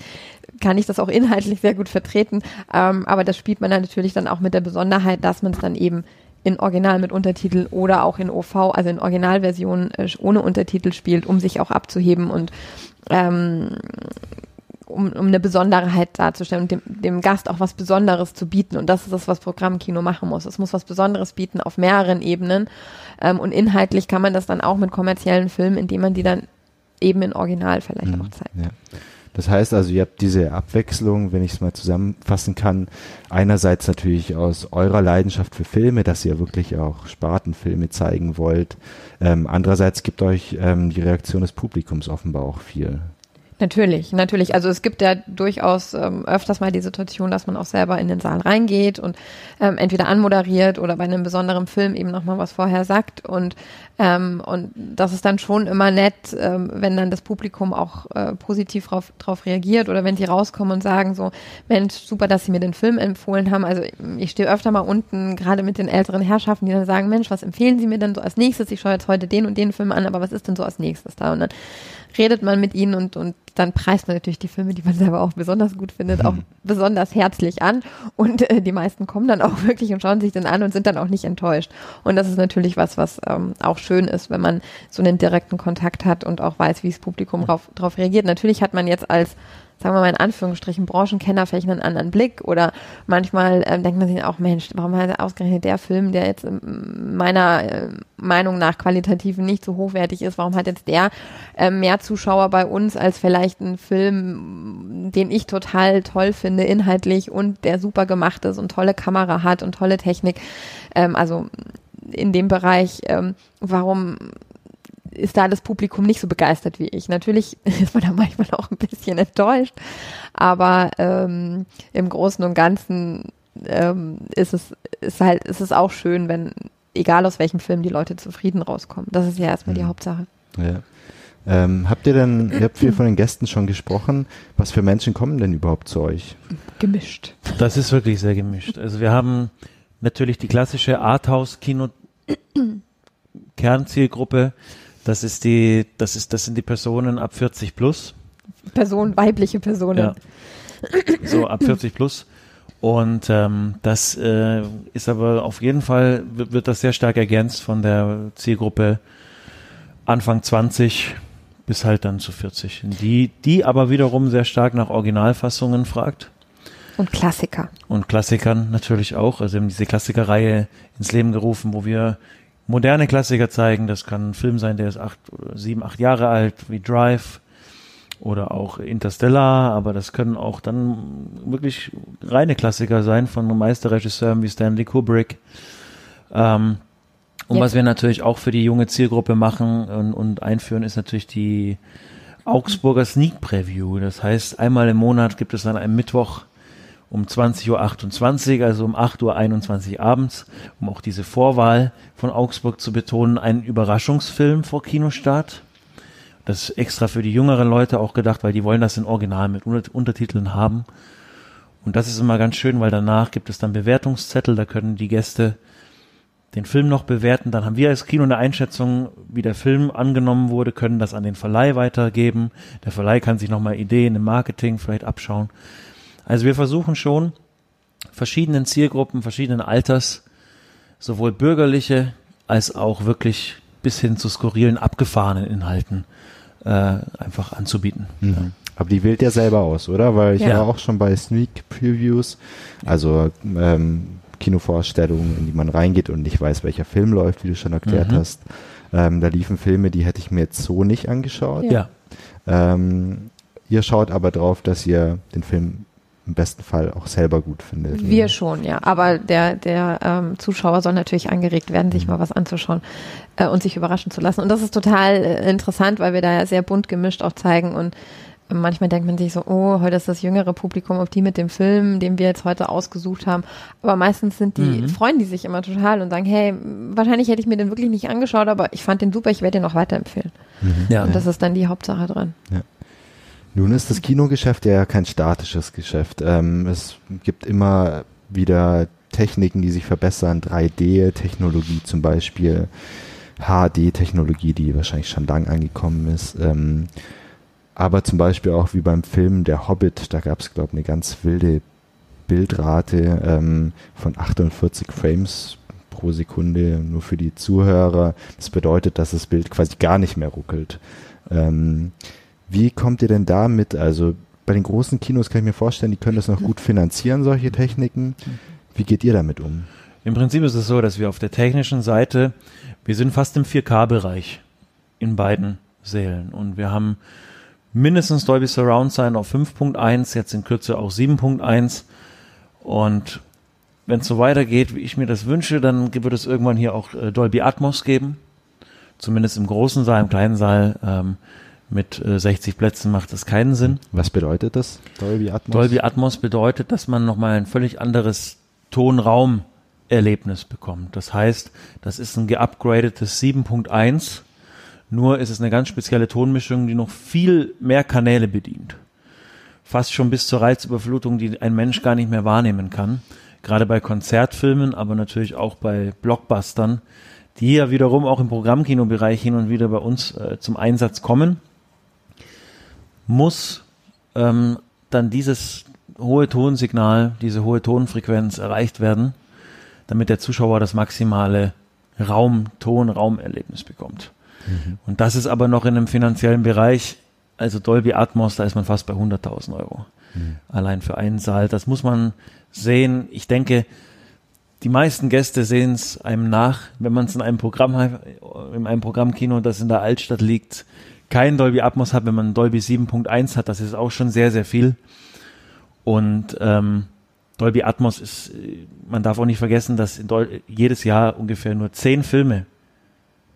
kann ich das auch inhaltlich sehr gut vertreten. Ähm, aber das spielt man dann natürlich dann auch mit der Besonderheit, dass man es dann eben in Original mit Untertitel oder auch in OV, also in Originalversion äh, ohne Untertitel spielt, um sich auch abzuheben und ähm, um, um eine Besonderheit darzustellen und dem, dem Gast auch was Besonderes zu bieten. Und das ist das, was Programmkino machen muss. Es muss was Besonderes bieten auf mehreren Ebenen. Ähm, und inhaltlich kann man das dann auch mit kommerziellen Filmen, indem man die dann eben in Original vielleicht mhm, auch zeigt. Ja. Das heißt also, ihr habt diese Abwechslung, wenn ich es mal zusammenfassen kann, einerseits natürlich aus eurer Leidenschaft für Filme, dass ihr wirklich auch Spartenfilme zeigen wollt. Ähm, andererseits gibt euch ähm, die Reaktion des Publikums offenbar auch viel. Natürlich, natürlich. Also es gibt ja durchaus ähm, öfters mal die Situation, dass man auch selber in den Saal reingeht und ähm, entweder anmoderiert oder bei einem besonderen Film eben nochmal was vorher sagt. Und, ähm, und das ist dann schon immer nett, ähm, wenn dann das Publikum auch äh, positiv drauf, drauf reagiert oder wenn sie rauskommen und sagen so, Mensch, super, dass Sie mir den Film empfohlen haben. Also ich stehe öfter mal unten, gerade mit den älteren Herrschaften, die dann sagen, Mensch, was empfehlen Sie mir denn so als nächstes? Ich schaue jetzt heute den und den Film an, aber was ist denn so als nächstes da? Und dann redet man mit ihnen und, und dann preist man natürlich die Filme, die man selber auch besonders gut findet, auch besonders herzlich an. Und äh, die meisten kommen dann auch <laughs> wirklich und schauen sich den an und sind dann auch nicht enttäuscht. Und das ist natürlich was, was ähm, auch schön ist, wenn man so einen direkten Kontakt hat und auch weiß, wie das Publikum drauf, drauf reagiert. Natürlich hat man jetzt als sagen wir mal in Anführungsstrichen, Branchenkenner vielleicht einen anderen Blick oder manchmal ähm, denkt man sich auch, Mensch, warum hat ausgerechnet der Film, der jetzt meiner äh, Meinung nach qualitativ nicht so hochwertig ist, warum hat jetzt der äh, mehr Zuschauer bei uns als vielleicht ein Film, den ich total toll finde, inhaltlich und der super gemacht ist und tolle Kamera hat und tolle Technik. Ähm, also in dem Bereich, ähm, warum ist da das Publikum nicht so begeistert wie ich. Natürlich <laughs> ist man da manchmal auch ein bisschen enttäuscht, aber ähm, im Großen und Ganzen ähm, ist es ist halt ist es auch schön, wenn egal aus welchem Film die Leute zufrieden rauskommen. Das ist ja erstmal die mhm. Hauptsache. Ja. Ähm, habt ihr denn, ihr habt viel von den Gästen schon gesprochen, was für Menschen kommen denn überhaupt zu euch? Gemischt. Das ist wirklich sehr gemischt. Also wir haben natürlich die klassische Arthouse-Kino Kernzielgruppe, das ist die, das ist, das sind die Personen ab 40 plus. Personen, weibliche Personen. Ja. So ab 40 plus. Und ähm, das äh, ist aber auf jeden Fall, wird, wird das sehr stark ergänzt von der Zielgruppe Anfang 20 bis halt dann zu 40. Die, die aber wiederum sehr stark nach Originalfassungen fragt. Und Klassiker. Und Klassikern natürlich auch. Also wir haben diese Klassikerreihe ins Leben gerufen, wo wir moderne Klassiker zeigen. Das kann ein Film sein, der ist acht, sieben, acht Jahre alt, wie Drive oder auch Interstellar, aber das können auch dann wirklich reine Klassiker sein von Meisterregisseuren wie Stanley Kubrick. Ähm, und Jetzt. was wir natürlich auch für die junge Zielgruppe machen und, und einführen, ist natürlich die Augsburger Sneak Preview. Das heißt, einmal im Monat gibt es dann einen Mittwoch um 20.28 Uhr, also um 8.21 Uhr abends, um auch diese Vorwahl von Augsburg zu betonen, einen Überraschungsfilm vor Kinostart. Das ist extra für die jüngeren Leute auch gedacht, weil die wollen das in Original mit Untertiteln haben. Und das ist immer ganz schön, weil danach gibt es dann Bewertungszettel, da können die Gäste den Film noch bewerten. Dann haben wir als Kino eine Einschätzung, wie der Film angenommen wurde, können das an den Verleih weitergeben. Der Verleih kann sich nochmal Ideen im Marketing vielleicht abschauen. Also wir versuchen schon, verschiedenen Zielgruppen, verschiedenen Alters, sowohl bürgerliche als auch wirklich bis hin zu skurrilen, abgefahrenen Inhalten äh, einfach anzubieten. Mhm. Ja. Aber die wählt ja selber aus, oder? Weil ich ja. war auch schon bei Sneak Previews, also ähm, Kinovorstellungen, in die man reingeht und nicht weiß, welcher Film läuft, wie du schon erklärt mhm. hast. Ähm, da liefen Filme, die hätte ich mir jetzt so nicht angeschaut. Ja. Ähm, ihr schaut aber drauf, dass ihr den Film im besten Fall auch selber gut findet. Wir schon, ja. Aber der, der ähm, Zuschauer soll natürlich angeregt werden, sich mhm. mal was anzuschauen äh, und sich überraschen zu lassen. Und das ist total äh, interessant, weil wir da ja sehr bunt gemischt auch zeigen und manchmal denkt man sich so, oh, heute ist das jüngere Publikum, auf die mit dem Film, den wir jetzt heute ausgesucht haben. Aber meistens sind die, mhm. freuen die sich immer total und sagen, hey, wahrscheinlich hätte ich mir den wirklich nicht angeschaut, aber ich fand den super, ich werde den noch weiterempfehlen. Mhm. Ja. Und das ist dann die Hauptsache dran. Ja. Nun ist das Kinogeschäft ja kein statisches Geschäft. Ähm, es gibt immer wieder Techniken, die sich verbessern, 3D-Technologie zum Beispiel, HD-Technologie, die wahrscheinlich schon lang angekommen ist. Ähm, aber zum Beispiel auch wie beim Film Der Hobbit, da gab es, glaube ich, eine ganz wilde Bildrate ähm, von 48 Frames pro Sekunde nur für die Zuhörer. Das bedeutet, dass das Bild quasi gar nicht mehr ruckelt. Ähm, wie kommt ihr denn da mit? Also bei den großen Kinos kann ich mir vorstellen, die können das noch gut <laughs> finanzieren, solche Techniken. Wie geht ihr damit um? Im Prinzip ist es so, dass wir auf der technischen Seite, wir sind fast im 4K-Bereich in beiden Sälen und wir haben mindestens Dolby Surround sein auf 5.1, jetzt in Kürze auch 7.1. Und wenn es so weitergeht, wie ich mir das wünsche, dann wird es irgendwann hier auch äh, Dolby Atmos geben. Zumindest im großen Saal, im kleinen Saal ähm, mit äh, 60 Plätzen macht das keinen Sinn. Was bedeutet das, Dolby Atmos? Dolby Atmos bedeutet, dass man nochmal ein völlig anderes Tonraumerlebnis bekommt. Das heißt, das ist ein geupgradetes 7.1 nur ist es eine ganz spezielle Tonmischung, die noch viel mehr Kanäle bedient. Fast schon bis zur Reizüberflutung, die ein Mensch gar nicht mehr wahrnehmen kann. Gerade bei Konzertfilmen, aber natürlich auch bei Blockbustern, die ja wiederum auch im Programmkinobereich hin und wieder bei uns äh, zum Einsatz kommen, muss ähm, dann dieses hohe Tonsignal, diese hohe Tonfrequenz erreicht werden, damit der Zuschauer das maximale Raum, Ton, Raumerlebnis bekommt. Mhm. Und das ist aber noch in einem finanziellen Bereich, also Dolby Atmos, da ist man fast bei 100.000 Euro. Mhm. Allein für einen Saal. Das muss man sehen. Ich denke, die meisten Gäste sehen es einem nach, wenn man es in einem Programm, in einem Programmkino, das in der Altstadt liegt, kein Dolby Atmos hat, wenn man Dolby 7.1 hat, das ist auch schon sehr, sehr viel. Und ähm, Dolby Atmos ist, man darf auch nicht vergessen, dass jedes Jahr ungefähr nur zehn Filme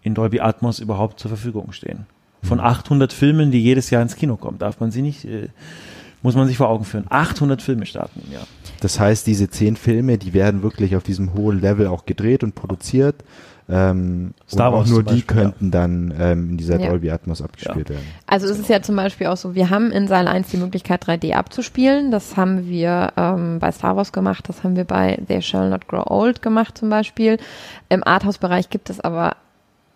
in Dolby Atmos überhaupt zur Verfügung stehen. Von 800 mhm. Filmen, die jedes Jahr ins Kino kommen, darf man sie nicht, äh, muss man sich vor Augen führen. 800 Filme starten im Jahr. Das heißt, diese zehn Filme, die werden wirklich auf diesem hohen Level auch gedreht und produziert. Ähm, Star Wars und auch nur die Beispiel, könnten ja. dann ähm, in dieser ja. Dolby Atmos abgespielt ja. werden. Also es ist ja zum Beispiel auch so, wir haben in Saal 1 die Möglichkeit 3D abzuspielen. Das haben wir ähm, bei Star Wars gemacht, das haben wir bei They Shall Not Grow Old gemacht zum Beispiel. Im Arthouse-Bereich gibt es aber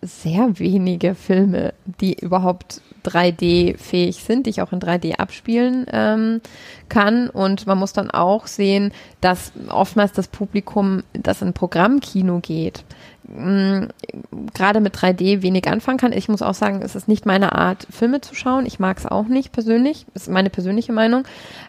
sehr wenige Filme, die überhaupt 3D-fähig sind, die ich auch in 3D abspielen ähm, kann. Und man muss dann auch sehen, dass oftmals das Publikum, das in Programmkino geht, gerade mit 3D wenig anfangen kann. Ich muss auch sagen, es ist nicht meine Art, Filme zu schauen. Ich mag es auch nicht persönlich. Das ist meine persönliche Meinung.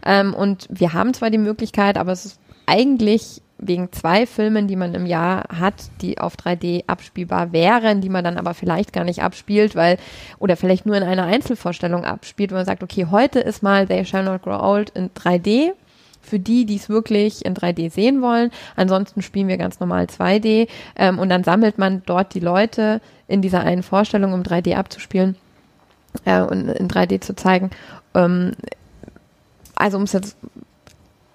Ähm, und wir haben zwar die Möglichkeit, aber es ist eigentlich wegen zwei Filmen, die man im Jahr hat, die auf 3D abspielbar wären, die man dann aber vielleicht gar nicht abspielt, weil, oder vielleicht nur in einer Einzelvorstellung abspielt, wo man sagt, okay, heute ist mal They Shall Not Grow Old in 3D, für die, die es wirklich in 3D sehen wollen. Ansonsten spielen wir ganz normal 2D ähm, und dann sammelt man dort die Leute in dieser einen Vorstellung, um 3D abzuspielen äh, und in 3D zu zeigen. Ähm, also um es jetzt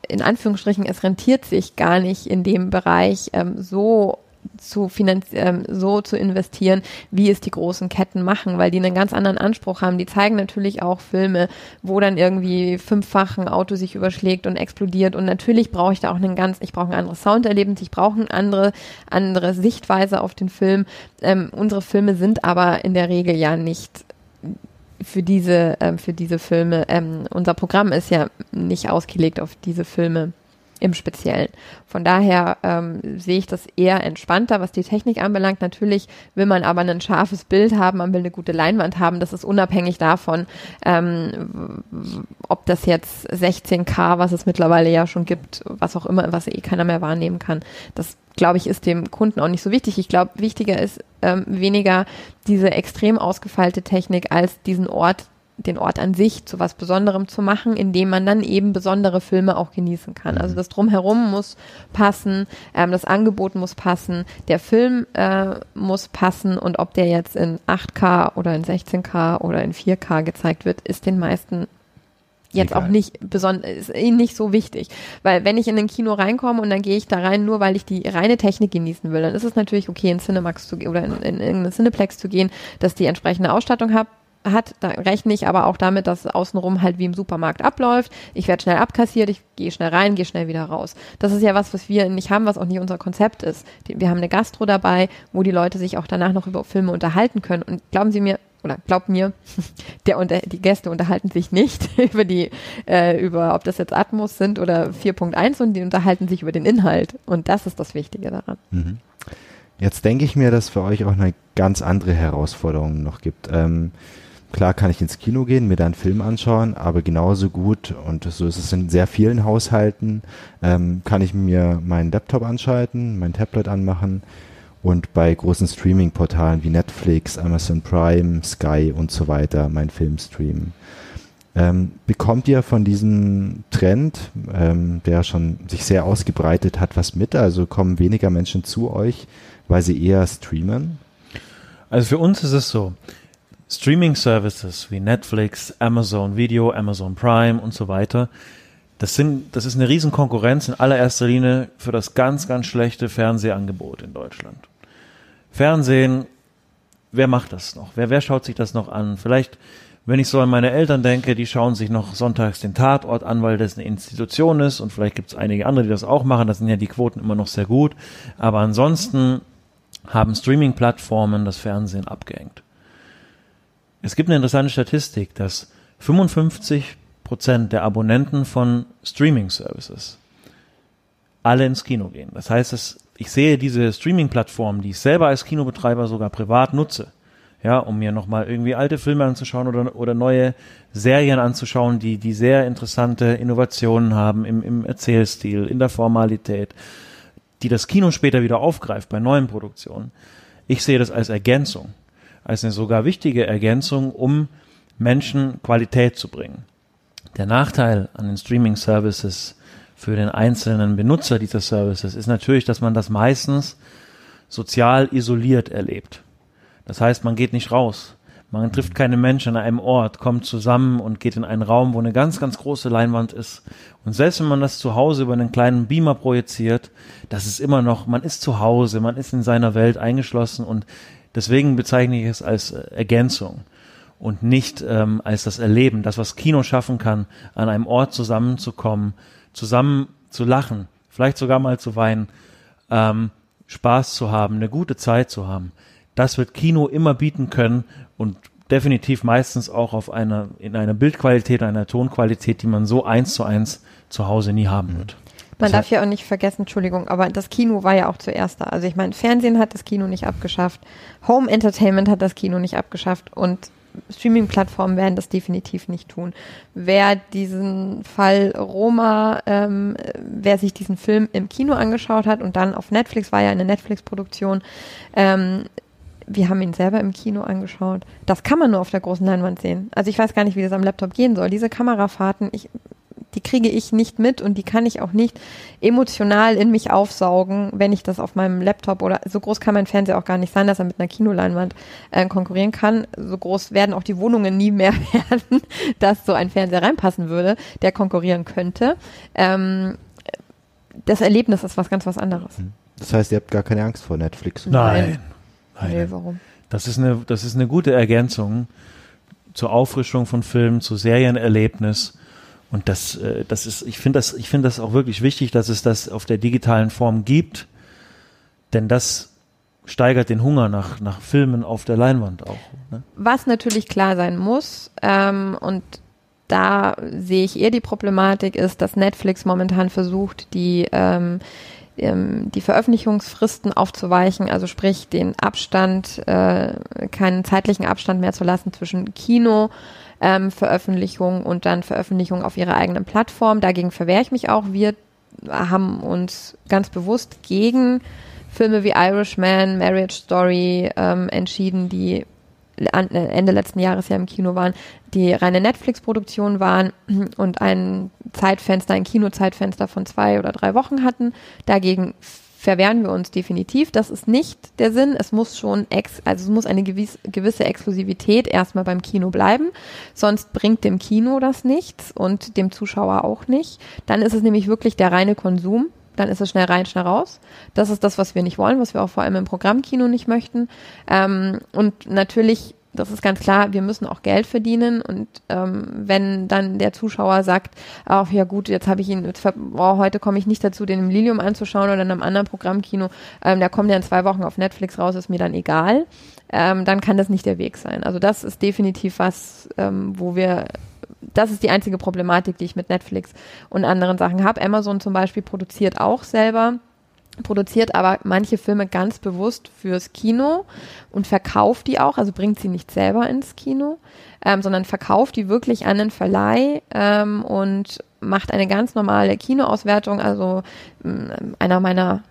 in Anführungsstrichen, es rentiert sich gar nicht in dem Bereich ähm, so zu ähm, so zu investieren, wie es die großen Ketten machen, weil die einen ganz anderen Anspruch haben. Die zeigen natürlich auch Filme, wo dann irgendwie fünffach ein Auto sich überschlägt und explodiert. Und natürlich brauche ich da auch einen ganz, ich brauche ein anderes Sounderlebnis, ich brauche eine andere, andere Sichtweise auf den Film. Ähm, unsere Filme sind aber in der Regel ja nicht für diese, ähm, für diese Filme. Ähm, unser Programm ist ja nicht ausgelegt auf diese Filme im Speziellen. Von daher ähm, sehe ich das eher entspannter, was die Technik anbelangt. Natürlich will man aber ein scharfes Bild haben, man will eine gute Leinwand haben. Das ist unabhängig davon, ähm, ob das jetzt 16K, was es mittlerweile ja schon gibt, was auch immer, was eh keiner mehr wahrnehmen kann. Das glaube ich, ist dem Kunden auch nicht so wichtig. Ich glaube, wichtiger ist ähm, weniger diese extrem ausgefeilte Technik als diesen Ort, den Ort an sich zu was Besonderem zu machen, indem man dann eben besondere Filme auch genießen kann. Also mhm. das Drumherum muss passen, ähm, das Angebot muss passen, der Film äh, muss passen und ob der jetzt in 8K oder in 16K oder in 4K gezeigt wird, ist den meisten jetzt Egal. auch nicht besonders, ist ihnen nicht so wichtig. Weil wenn ich in ein Kino reinkomme und dann gehe ich da rein, nur weil ich die reine Technik genießen will, dann ist es natürlich okay, in Cinemax zu gehen oder in, in irgendeinen Cineplex zu gehen, dass die entsprechende Ausstattung habe, hat, da rechne ich aber auch damit, dass außenrum halt wie im Supermarkt abläuft. Ich werde schnell abkassiert, ich gehe schnell rein, gehe schnell wieder raus. Das ist ja was, was wir nicht haben, was auch nicht unser Konzept ist. Wir haben eine Gastro dabei, wo die Leute sich auch danach noch über Filme unterhalten können. Und glauben Sie mir, oder glaubt mir, <laughs> der unter, die Gäste unterhalten sich nicht <laughs> über die, äh, über ob das jetzt Atmos sind oder 4.1 und die unterhalten sich über den Inhalt. Und das ist das Wichtige daran. Mhm. Jetzt denke ich mir, dass für euch auch eine ganz andere Herausforderung noch gibt. Ähm, Klar kann ich ins Kino gehen, mir dann einen Film anschauen, aber genauso gut, und so ist es in sehr vielen Haushalten, ähm, kann ich mir meinen Laptop anschalten, mein Tablet anmachen und bei großen Streaming-Portalen wie Netflix, Amazon Prime, Sky und so weiter meinen Film streamen. Ähm, bekommt ihr von diesem Trend, ähm, der schon sich sehr ausgebreitet hat, was mit? Also kommen weniger Menschen zu euch, weil sie eher streamen? Also für uns ist es so, Streaming-Services wie Netflix, Amazon Video, Amazon Prime und so weiter, das, sind, das ist eine Riesenkonkurrenz in allererster Linie für das ganz, ganz schlechte Fernsehangebot in Deutschland. Fernsehen, wer macht das noch? Wer, wer schaut sich das noch an? Vielleicht, wenn ich so an meine Eltern denke, die schauen sich noch sonntags den Tatort an, weil das eine Institution ist und vielleicht gibt es einige andere, die das auch machen. Das sind ja die Quoten immer noch sehr gut. Aber ansonsten haben Streaming-Plattformen das Fernsehen abgehängt. Es gibt eine interessante Statistik, dass 55 Prozent der Abonnenten von Streaming-Services alle ins Kino gehen. Das heißt, dass ich sehe diese Streaming-Plattform, die ich selber als Kinobetreiber sogar privat nutze, ja, um mir nochmal irgendwie alte Filme anzuschauen oder, oder neue Serien anzuschauen, die, die sehr interessante Innovationen haben im, im Erzählstil, in der Formalität, die das Kino später wieder aufgreift bei neuen Produktionen. Ich sehe das als Ergänzung als eine sogar wichtige Ergänzung, um Menschen Qualität zu bringen. Der Nachteil an den Streaming-Services für den einzelnen Benutzer dieser Services ist natürlich, dass man das meistens sozial isoliert erlebt. Das heißt, man geht nicht raus. Man trifft keine Menschen an einem Ort, kommt zusammen und geht in einen Raum, wo eine ganz, ganz große Leinwand ist. Und selbst wenn man das zu Hause über einen kleinen Beamer projiziert, das ist immer noch, man ist zu Hause, man ist in seiner Welt eingeschlossen und Deswegen bezeichne ich es als äh, Ergänzung und nicht ähm, als das Erleben, das, was Kino schaffen kann, an einem Ort zusammenzukommen, zusammen zu lachen, vielleicht sogar mal zu weinen, ähm, Spaß zu haben, eine gute Zeit zu haben. Das wird Kino immer bieten können und definitiv meistens auch auf einer, in einer Bildqualität, einer Tonqualität, die man so eins zu eins zu Hause nie haben wird. Man darf ja auch nicht vergessen, Entschuldigung, aber das Kino war ja auch zuerst da. Also ich meine, Fernsehen hat das Kino nicht abgeschafft, Home Entertainment hat das Kino nicht abgeschafft und Streaming-Plattformen werden das definitiv nicht tun. Wer diesen Fall Roma, ähm, wer sich diesen Film im Kino angeschaut hat und dann auf Netflix, war ja eine Netflix-Produktion, ähm, wir haben ihn selber im Kino angeschaut. Das kann man nur auf der großen Leinwand sehen. Also ich weiß gar nicht, wie das am Laptop gehen soll. Diese Kamerafahrten, ich die kriege ich nicht mit und die kann ich auch nicht emotional in mich aufsaugen, wenn ich das auf meinem Laptop oder so groß kann mein Fernseher auch gar nicht sein, dass er mit einer Kinoleinwand äh, konkurrieren kann. So groß werden auch die Wohnungen nie mehr <laughs> werden, dass so ein Fernseher reinpassen würde, der konkurrieren könnte. Ähm, das Erlebnis ist was ganz was anderes. Hm. Das heißt, ihr habt gar keine Angst vor Netflix? Nein. Nein. Nee, warum? Das ist eine, das ist eine gute Ergänzung zur Auffrischung von Filmen, zu Serienerlebnis. Und das, äh, das ist, ich finde das, ich finde das auch wirklich wichtig, dass es das auf der digitalen Form gibt, denn das steigert den Hunger nach, nach Filmen auf der Leinwand auch. Ne? Was natürlich klar sein muss, ähm, und da sehe ich eher die Problematik, ist, dass Netflix momentan versucht, die ähm, ähm, die Veröffentlichungsfristen aufzuweichen, also sprich den Abstand, äh, keinen zeitlichen Abstand mehr zu lassen zwischen Kino, ähm, Veröffentlichung und dann Veröffentlichung auf ihrer eigenen Plattform. Dagegen verwehre ich mich auch. Wir haben uns ganz bewusst gegen Filme wie Irishman, Marriage Story ähm, entschieden, die äh, Ende letzten Jahres ja im Kino waren, die reine Netflix-Produktion waren und ein Zeitfenster, ein Kinozeitfenster von zwei oder drei Wochen hatten. Dagegen verwehren wir uns definitiv. Das ist nicht der Sinn. Es muss schon ex, also es muss eine gewiss, gewisse Exklusivität erstmal beim Kino bleiben. Sonst bringt dem Kino das nichts und dem Zuschauer auch nicht. Dann ist es nämlich wirklich der reine Konsum. Dann ist es schnell rein, schnell raus. Das ist das, was wir nicht wollen, was wir auch vor allem im Programmkino nicht möchten. Ähm, und natürlich das ist ganz klar, wir müssen auch Geld verdienen und ähm, wenn dann der Zuschauer sagt, ach ja gut, jetzt habe ich ihn, jetzt, oh, heute komme ich nicht dazu, den im Lilium anzuschauen oder in einem anderen Programmkino, ähm, der kommt ja in zwei Wochen auf Netflix raus, ist mir dann egal, ähm, dann kann das nicht der Weg sein. Also das ist definitiv was, ähm, wo wir das ist die einzige Problematik, die ich mit Netflix und anderen Sachen habe. Amazon zum Beispiel produziert auch selber produziert aber manche Filme ganz bewusst fürs Kino und verkauft die auch, also bringt sie nicht selber ins Kino, ähm, sondern verkauft die wirklich an den Verleih ähm, und macht eine ganz normale Kinoauswertung. Also ähm, einer meiner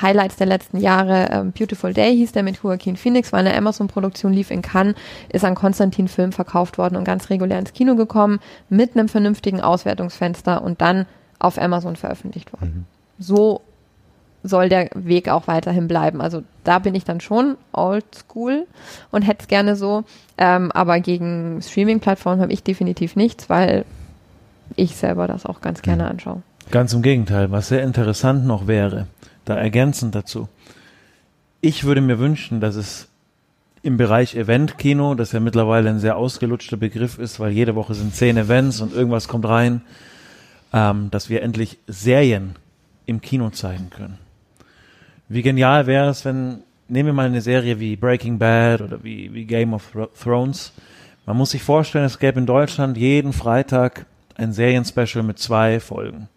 Highlights der letzten Jahre, ähm, Beautiful Day hieß der mit Joaquin Phoenix, war eine Amazon-Produktion, lief in Cannes, ist an Konstantin Film verkauft worden und ganz regulär ins Kino gekommen, mit einem vernünftigen Auswertungsfenster und dann auf Amazon veröffentlicht worden. Mhm. So soll der Weg auch weiterhin bleiben. Also da bin ich dann schon oldschool und hätte es gerne so. Ähm, aber gegen Streaming-Plattformen habe ich definitiv nichts, weil ich selber das auch ganz gerne anschaue. Ganz im Gegenteil, was sehr interessant noch wäre, da ergänzend dazu. Ich würde mir wünschen, dass es im Bereich Event-Kino, das ja mittlerweile ein sehr ausgelutschter Begriff ist, weil jede Woche sind zehn Events und irgendwas kommt rein, ähm, dass wir endlich Serien im Kino zeigen können. Wie genial wäre es, wenn, nehmen wir mal eine Serie wie Breaking Bad oder wie, wie Game of Thrones. Man muss sich vorstellen, es gäbe in Deutschland jeden Freitag ein Serienspecial mit zwei Folgen.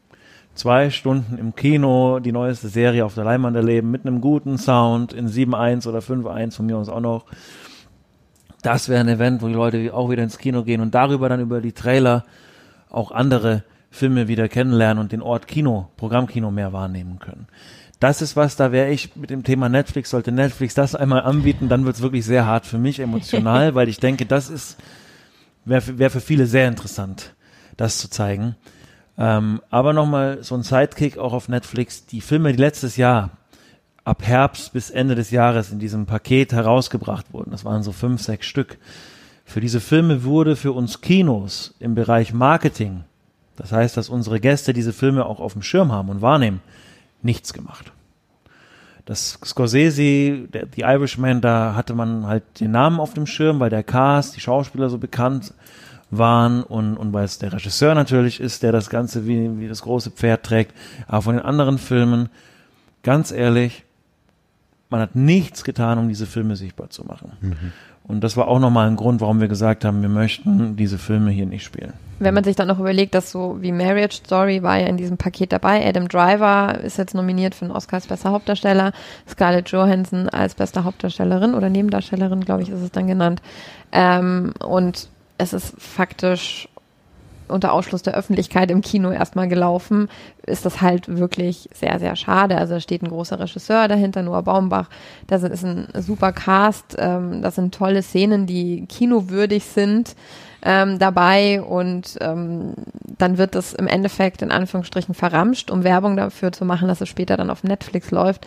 Zwei Stunden im Kino, die neueste Serie auf der Leinwand erleben, mit einem guten Sound in 7.1 oder 5.1 von mir aus auch noch. Das wäre ein Event, wo die Leute auch wieder ins Kino gehen und darüber dann über die Trailer auch andere Filme wieder kennenlernen und den Ort Kino, Programmkino mehr wahrnehmen können das ist was, da wäre ich mit dem Thema Netflix, sollte Netflix das einmal anbieten, dann wird's wirklich sehr hart für mich emotional, <laughs> weil ich denke, das ist, wäre wär für viele sehr interessant, das zu zeigen. Ähm, aber nochmal so ein Sidekick auch auf Netflix, die Filme, die letztes Jahr ab Herbst bis Ende des Jahres in diesem Paket herausgebracht wurden, das waren so fünf, sechs Stück. Für diese Filme wurde für uns Kinos im Bereich Marketing, das heißt, dass unsere Gäste diese Filme auch auf dem Schirm haben und wahrnehmen, nichts gemacht. Das Scorsese, der, die Irishman, da hatte man halt den Namen auf dem Schirm, weil der Cast, die Schauspieler so bekannt waren und, und weil es der Regisseur natürlich ist, der das Ganze wie, wie das große Pferd trägt. Aber von den anderen Filmen, ganz ehrlich, man hat nichts getan, um diese Filme sichtbar zu machen. Mhm. Und das war auch nochmal ein Grund, warum wir gesagt haben, wir möchten diese Filme hier nicht spielen. Wenn man sich dann noch überlegt, dass so wie Marriage Story war ja in diesem Paket dabei, Adam Driver ist jetzt nominiert für den Oscar als bester Hauptdarsteller, Scarlett Johansson als beste Hauptdarstellerin oder Nebendarstellerin, glaube ich, ist es dann genannt. Ähm, und es ist faktisch unter Ausschluss der Öffentlichkeit im Kino erstmal gelaufen, ist das halt wirklich sehr, sehr schade. Also da steht ein großer Regisseur dahinter, Noah Baumbach. Das ist ein super Cast. Ähm, das sind tolle Szenen, die kinowürdig sind ähm, dabei und ähm, dann wird das im Endeffekt in Anführungsstrichen verramscht, um Werbung dafür zu machen, dass es später dann auf Netflix läuft.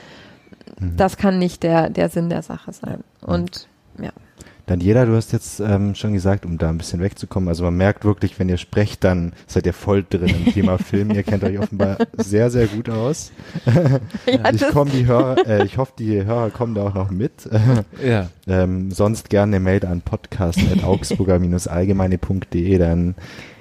Mhm. Das kann nicht der, der Sinn der Sache sein. Und ja. Daniela, du hast jetzt ähm, schon gesagt, um da ein bisschen wegzukommen, also man merkt wirklich, wenn ihr sprecht, dann seid ihr voll drin im Thema <laughs> Film. Ihr kennt euch offenbar sehr, sehr gut aus. Ja, <laughs> ich, komm, die Hörer, äh, ich hoffe, die Hörer kommen da auch noch mit. <laughs> Ja. Ähm, sonst gerne eine Mail an podcast.augsburger-allgemeine.de, dann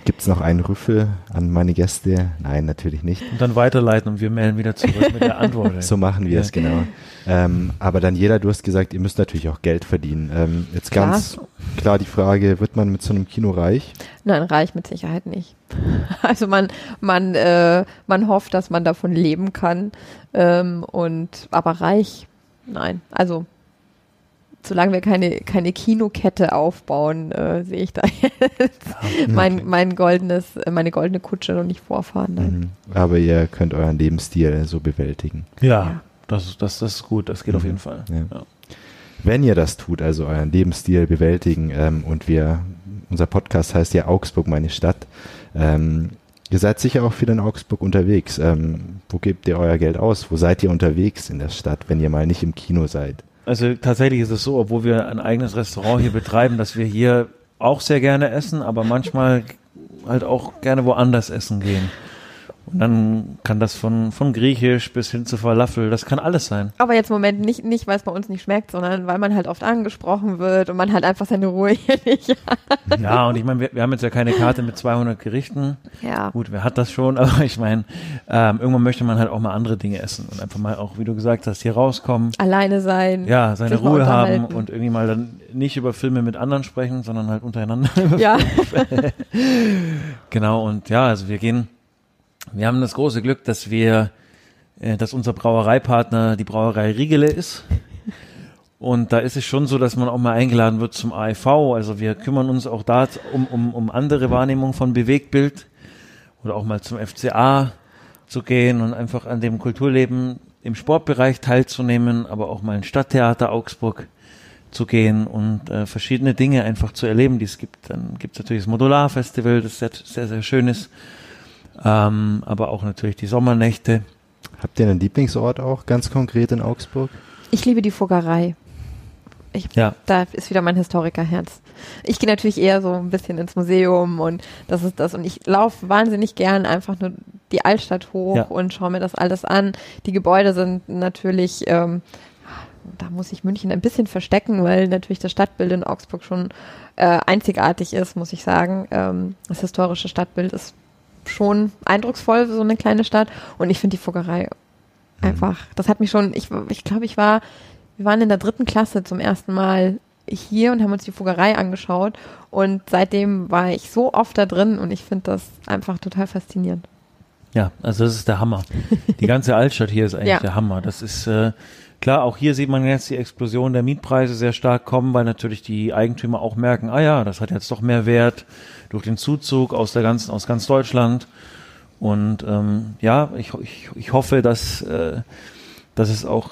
gibt's noch einen Rüffel an meine Gäste. Nein, natürlich nicht. Und dann weiterleiten und wir melden wieder zurück mit der Antwort. <laughs> So machen wir Ja. es, genau. Ähm, aber Daniela, du hast gesagt, ihr müsst natürlich auch Geld verdienen. Ähm, jetzt Klar. ganz klar die Frage, wird man mit so einem Kino reich? Nein, reich mit Sicherheit nicht. <laughs> Also man, man, äh, man hofft, dass man davon leben kann. Ähm, und aber reich, nein. Also solange wir keine, keine Kinokette aufbauen, äh, sehe ich da jetzt mein, mein goldenes, äh, meine goldene Kutsche noch nicht vorfahren. Nein. Mhm. Aber ihr könnt euren Lebensstil so bewältigen. Ja, Ja. Das, das, das ist gut, das geht auf Mhm. jeden Fall. Ja. Ja. Wenn ihr das tut, also euren Lebensstil bewältigen ähm, und wir, unser Podcast heißt ja Augsburg, meine Stadt. Ähm, ihr seid sicher auch viel in Augsburg unterwegs. Ähm, wo gebt ihr euer Geld aus? Wo seid ihr unterwegs in der Stadt, wenn ihr mal nicht im Kino seid? Also tatsächlich ist es so, obwohl wir ein eigenes Restaurant hier betreiben, dass wir hier auch sehr gerne essen, aber manchmal halt auch gerne woanders essen gehen. Und dann kann das von, von Griechisch bis hin zu Falafel, das kann alles sein. Aber jetzt im Moment nicht, nicht, weil es bei uns nicht schmeckt, sondern weil man halt oft angesprochen wird und man halt einfach seine Ruhe hier <laughs> nicht hat. Ja, und ich meine, wir, wir haben jetzt ja keine Karte mit 200 Gerichten. Ja. Gut, wer hat das schon? <laughs> Aber ich meine, ähm, irgendwann möchte man halt auch mal andere Dinge essen und einfach mal auch, wie du gesagt hast, hier rauskommen. Alleine sein. Ja, seine Ruhe haben und irgendwie mal dann nicht über Filme mit anderen sprechen, sondern halt untereinander. <laughs> Ja. genau, und ja, also wir gehen, wir haben das große Glück, dass wir, äh, dass unser Brauereipartner die Brauerei Riegele ist. Und da ist es schon so, dass man auch mal eingeladen wird zum AIV. Also wir kümmern uns auch da um, um, um andere Wahrnehmung von Bewegtbild oder auch mal zum FCA zu gehen und einfach an dem Kulturleben im Sportbereich teilzunehmen, aber auch mal ins Stadttheater Augsburg zu gehen und äh, verschiedene Dinge einfach zu erleben, die es gibt. Dann gibt es natürlich das Modularfestival, das sehr, sehr, sehr schön ist, ähm, aber auch natürlich die Sommernächte. Habt ihr einen Lieblingsort auch ganz konkret in Augsburg? Ich liebe die Fuggerei. Ich, Ja. Da ist wieder mein Historikerherz. Ich gehe natürlich eher so ein bisschen ins Museum und das ist das. Und ich laufe wahnsinnig gern einfach nur die Altstadt hoch Ja. und schaue mir das alles an. Die Gebäude sind natürlich, ähm, da muss ich München ein bisschen verstecken, weil natürlich das Stadtbild in Augsburg schon äh, einzigartig ist, muss ich sagen. Ähm, das historische Stadtbild ist schon eindrucksvoll so eine kleine Stadt. Und ich finde die Fuggerei einfach, das hat mich schon, ich, ich glaube, ich war, wir waren in der dritten Klasse zum ersten Mal hier und haben uns die Fuggerei angeschaut. Und seitdem war ich so oft da drin und ich finde das einfach total faszinierend. Ja, also das ist der Hammer. Die <laughs> ganze Altstadt hier ist eigentlich Ja. der Hammer. Das ist äh, klar, auch hier sieht man jetzt die Explosion der Mietpreise sehr stark kommen, weil natürlich die Eigentümer auch merken, ah ja, das hat jetzt doch mehr Wert durch den Zuzug aus der ganzen, aus ganz Deutschland. Und ähm, ja, ich, ich, ich hoffe, dass, äh, dass es auch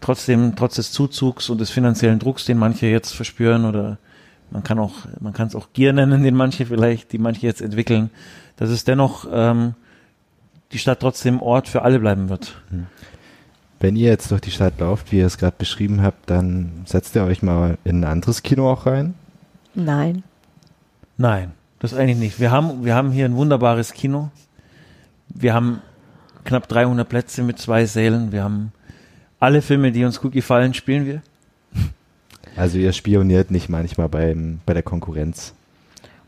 trotzdem, trotz des Zuzugs und des finanziellen Drucks, den manche jetzt verspüren, oder man kann auch, man kann es auch Gier nennen, den manche vielleicht, die manche jetzt entwickeln, dass es dennoch ähm, die Stadt trotzdem Ort für alle bleiben wird. Wenn ihr jetzt durch die Stadt lauft, wie ihr es gerade beschrieben habt, dann setzt ihr euch mal in ein anderes Kino auch rein. Nein. Nein, das eigentlich nicht. Wir haben, wir haben hier ein wunderbares Kino. Wir haben knapp 300 Plätze mit zwei Sälen. Wir haben alle Filme, die uns gut gefallen, spielen wir. Also ihr spioniert nicht manchmal beim, bei der Konkurrenz.